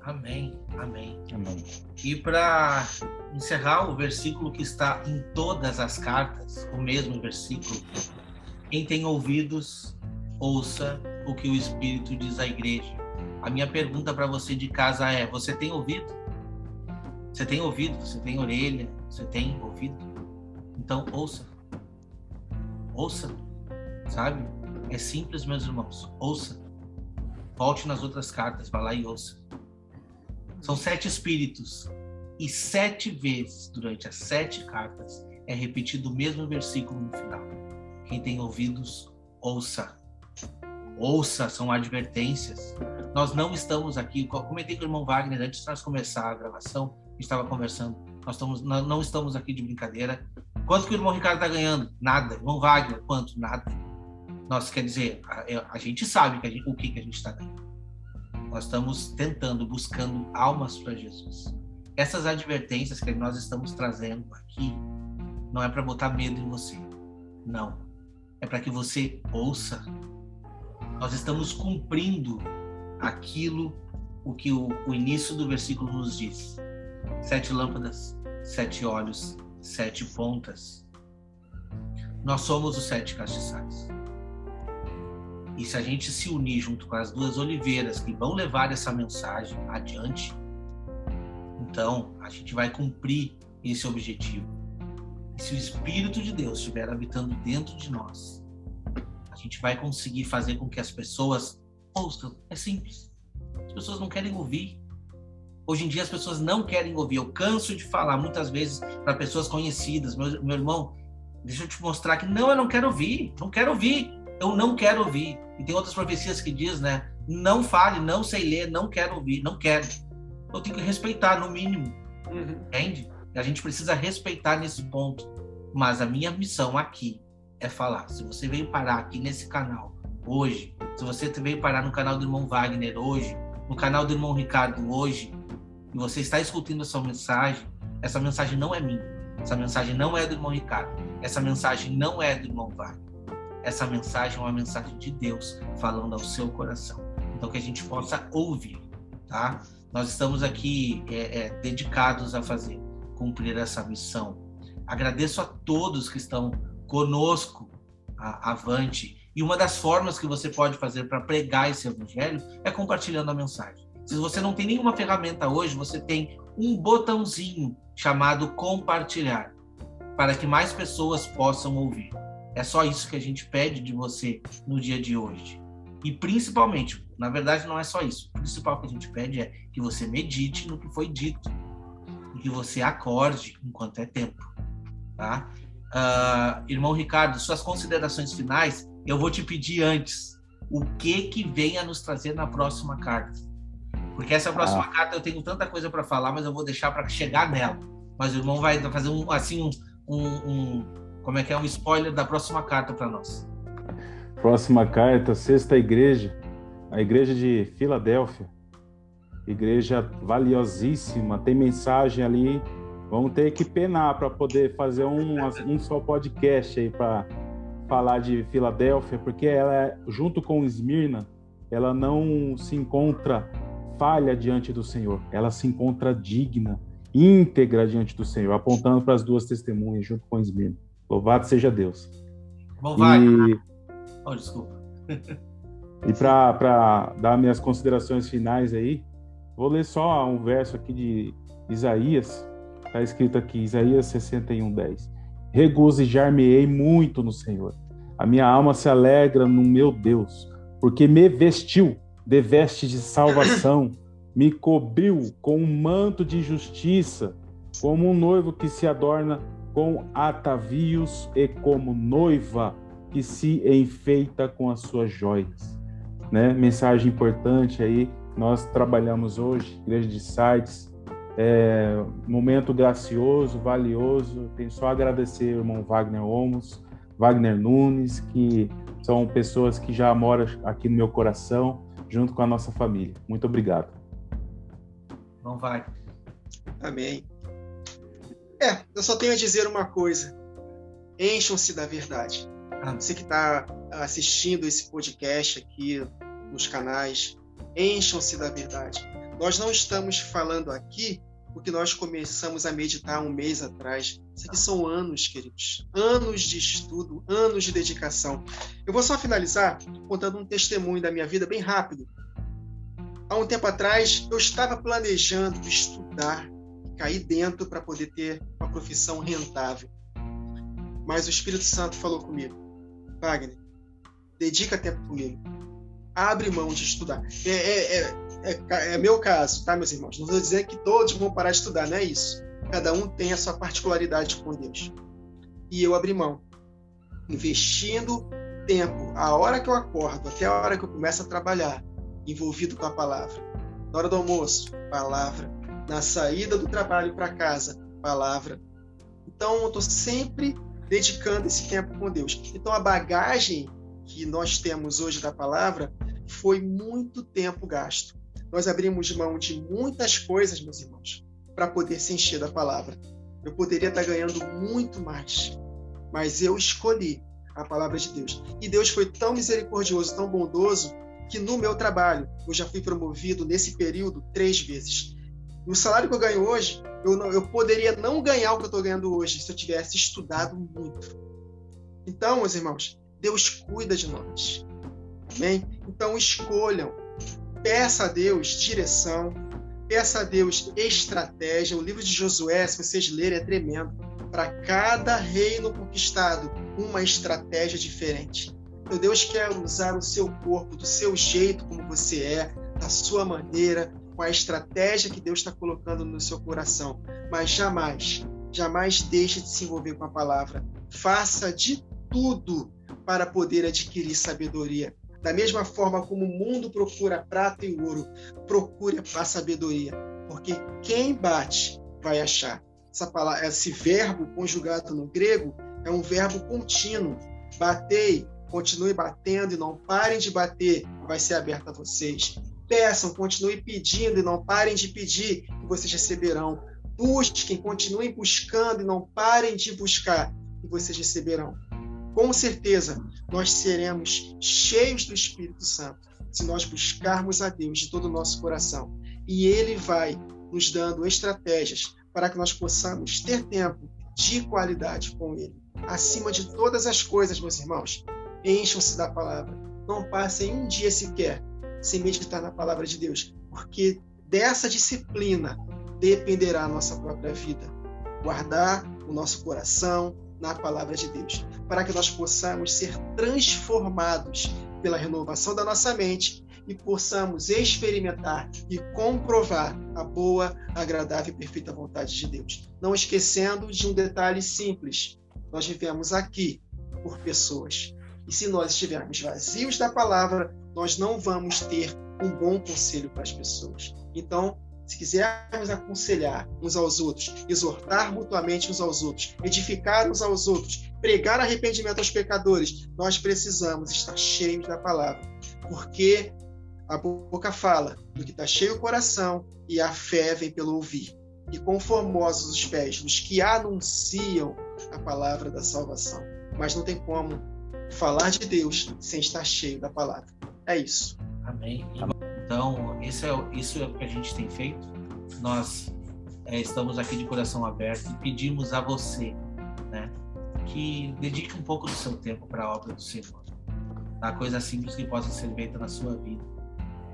Amém, amém. amém. E para encerrar o versículo que está em todas as cartas, o mesmo versículo, quem tem ouvidos, ouça o que o Espírito diz à igreja. A minha pergunta para você de casa é: você tem ouvido? Você tem ouvido? Você tem orelha? Você tem ouvido? Então ouça. Ouça. Sabe? É simples, meus irmãos. Ouça. Volte nas outras cartas, vá lá e ouça. São sete espíritos. E sete vezes, durante as sete cartas, é repetido o mesmo versículo no final. Quem tem ouvidos, ouça. Ouça, são advertências. Nós não estamos aqui, comentei com o irmão Wagner antes de nós começar a gravação, estava conversando, nós estamos, não, não estamos aqui de brincadeira. Quanto que o irmão Ricardo está ganhando? Nada. Irmão Wagner, quanto? Nada. Nós, quer dizer, a, é, a gente sabe que a gente, o que, que a gente está ganhando. Nós estamos tentando, buscando almas para Jesus. Essas advertências que nós estamos trazendo aqui não é para botar medo em você. Não. É para que você ouça, nós estamos cumprindo aquilo o que o, o início do versículo nos diz. Sete lâmpadas, sete olhos, sete pontas. Nós somos os sete castiçais. E se a gente se unir junto com as duas oliveiras que vão levar essa mensagem adiante, então a gente vai cumprir esse objetivo. E se o Espírito de Deus estiver habitando dentro de nós, gente vai conseguir fazer com que as pessoas ouçam. É simples. As pessoas não querem ouvir. Hoje em dia as pessoas não querem ouvir. Eu canso de falar muitas vezes para pessoas conhecidas, meu, meu irmão, deixa eu te mostrar que não, eu não quero ouvir, não quero ouvir, eu não quero ouvir. E tem outras profecias que diz, né? Não fale, não sei ler, não quero ouvir, não quero. Eu tenho que respeitar, no mínimo. Uhum. Entende? A gente precisa respeitar nesse ponto. Mas a minha missão aqui é falar. Se você veio parar aqui nesse canal hoje, se você veio parar no canal do irmão Wagner hoje, no canal do irmão Ricardo hoje, e você está escutando essa mensagem, essa mensagem não é minha. Essa mensagem não é do irmão Ricardo. Essa mensagem não é do irmão Wagner. Essa mensagem é uma mensagem de Deus falando ao seu coração. Então que a gente possa ouvir, tá? Nós estamos aqui é, é, dedicados a fazer, cumprir essa missão. Agradeço a todos que estão conosco avante. E uma das formas que você pode fazer para pregar esse evangelho é compartilhando a mensagem. Se você não tem nenhuma ferramenta hoje, você tem um botãozinho chamado compartilhar, para que mais pessoas possam ouvir. É só isso que a gente pede de você no dia de hoje. E principalmente, na verdade não é só isso. O principal que a gente pede é que você medite no que foi dito e que você acorde enquanto é tempo, tá? Uh, irmão Ricardo, suas considerações finais, eu vou te pedir antes o que que vem a nos trazer na próxima carta. Porque essa próxima ah. carta eu tenho tanta coisa para falar, mas eu vou deixar para chegar nela. Mas o irmão vai fazer um assim um, um, um como é que é um spoiler da próxima carta para nós. Próxima carta, sexta igreja, a igreja de Filadélfia. Igreja valiosíssima, tem mensagem ali. Vamos ter que penar para poder fazer um, um só podcast aí para falar de Filadélfia, porque ela, junto com Esmirna, ela não se encontra falha diante do Senhor, ela se encontra digna, íntegra diante do Senhor, apontando para as duas testemunhas junto com Esmirna. Louvado seja Deus. Bom, vai. E... Oh, desculpa. e para dar minhas considerações finais aí, vou ler só um verso aqui de Isaías. Está escrito aqui, Isaías 61, 10. Regozijar-me-ei muito no Senhor. A minha alma se alegra no meu Deus, porque me vestiu de veste de salvação, me cobriu com um manto de justiça, como um noivo que se adorna com atavios e como noiva que se enfeita com as suas joias. Né? Mensagem importante aí, nós trabalhamos hoje, Igreja de Sites, é, momento gracioso, valioso. Tenho só a agradecer irmão Wagner Omos, Wagner Nunes, que são pessoas que já moram aqui no meu coração, junto com a nossa família. Muito obrigado. Não vai. Amém. É, eu só tenho a dizer uma coisa. Encham-se da verdade. Ah. Você que está assistindo esse podcast aqui nos canais, encham-se da verdade. Nós não estamos falando aqui porque nós começamos a meditar um mês atrás. Isso aqui são anos, queridos. Anos de estudo, anos de dedicação. Eu vou só finalizar contando um testemunho da minha vida bem rápido. Há um tempo atrás, eu estava planejando estudar cair dentro para poder ter uma profissão rentável. Mas o Espírito Santo falou comigo, Wagner, dedica tempo comigo, abre mão de estudar. É, é, é, é, é meu caso, tá, meus irmãos? Não vou dizer que todos vão parar de estudar, não é isso. Cada um tem a sua particularidade com Deus. E eu abri mão, investindo tempo, a hora que eu acordo até a hora que eu começo a trabalhar, envolvido com a palavra. Na hora do almoço, palavra na saída do trabalho para casa, palavra. Então, eu estou sempre dedicando esse tempo com Deus. Então, a bagagem que nós temos hoje da palavra foi muito tempo gasto. Nós abrimos mão de muitas coisas, meus irmãos, para poder se encher da palavra. Eu poderia estar ganhando muito mais, mas eu escolhi a palavra de Deus. E Deus foi tão misericordioso, tão bondoso, que no meu trabalho eu já fui promovido nesse período três vezes. E o salário que eu ganho hoje, eu, não, eu poderia não ganhar o que eu estou ganhando hoje se eu tivesse estudado muito. Então, meus irmãos, Deus cuida de nós. Amém? Então, escolham. Peça a Deus direção. Peça a Deus estratégia. O livro de Josué, se vocês lerem, é tremendo. Para cada reino conquistado, uma estratégia diferente. Então, Deus quer usar o seu corpo do seu jeito, como você é, da sua maneira, com a estratégia que Deus está colocando no seu coração. Mas jamais, jamais deixe de se envolver com a palavra. Faça de tudo para poder adquirir sabedoria. Da mesma forma como o mundo procura prata e ouro, procure a sabedoria, porque quem bate vai achar. Essa palavra, esse verbo conjugado no grego é um verbo contínuo. Batei, continue batendo e não parem de bater, vai ser aberto a vocês. Peçam, continuem pedindo e não parem de pedir, e vocês receberão. Busquem, continuem buscando e não parem de buscar, e vocês receberão. Com certeza, nós seremos cheios do Espírito Santo se nós buscarmos a Deus de todo o nosso coração. E Ele vai nos dando estratégias para que nós possamos ter tempo de qualidade com Ele. Acima de todas as coisas, meus irmãos, encham-se da palavra. Não passem um dia sequer sem meditar na palavra de Deus, porque dessa disciplina dependerá a nossa própria vida. Guardar o nosso coração na palavra de Deus, para que nós possamos ser transformados pela renovação da nossa mente e possamos experimentar e comprovar a boa, agradável e perfeita vontade de Deus. Não esquecendo de um detalhe simples: nós vivemos aqui por pessoas. E se nós estivermos vazios da palavra, nós não vamos ter um bom conselho para as pessoas. Então, se quisermos aconselhar uns aos outros, exortar mutuamente uns aos outros, edificar uns aos outros, pregar arrependimento aos pecadores, nós precisamos estar cheios da palavra, porque a boca fala do que está cheio o coração e a fé vem pelo ouvir. E conformosos os pés dos que anunciam a palavra da salvação. Mas não tem como falar de Deus sem estar cheio da palavra. É isso. Amém. Então, isso é, isso é o que a gente tem feito. Nós é, estamos aqui de coração aberto e pedimos a você né, que dedique um pouco do seu tempo para a obra do Senhor. Tá? Coisa simples que possa ser feita na sua vida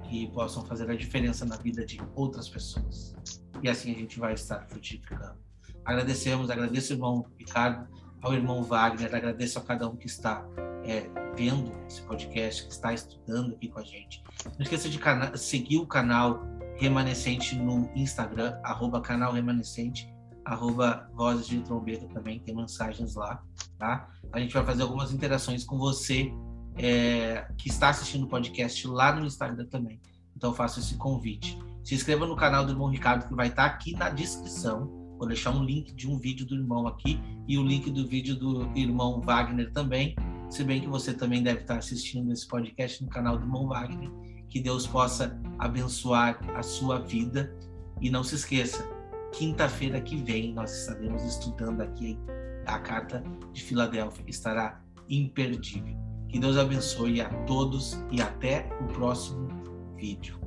que possam fazer a diferença na vida de outras pessoas. E assim a gente vai estar frutificando. Agradecemos, agradeço irmão Ricardo, ao irmão Wagner, agradeço a cada um que está é, vendo esse podcast, que está estudando aqui com a gente. Não esqueça de seguir o canal Remanescente no Instagram, arroba canal Remanescente, arroba Vozes de Trombeta também, tem mensagens lá, tá? A gente vai fazer algumas interações com você é, que está assistindo o podcast lá no Instagram também. Então faço esse convite. Se inscreva no canal do irmão Ricardo, que vai estar aqui na descrição. Vou deixar um link de um vídeo do irmão aqui e o link do vídeo do irmão Wagner também. Se bem que você também deve estar assistindo esse podcast no canal do irmão Wagner. Que Deus possa abençoar a sua vida. E não se esqueça, quinta-feira que vem nós estaremos estudando aqui a carta de Filadélfia, estará imperdível. Que Deus abençoe a todos e até o próximo vídeo.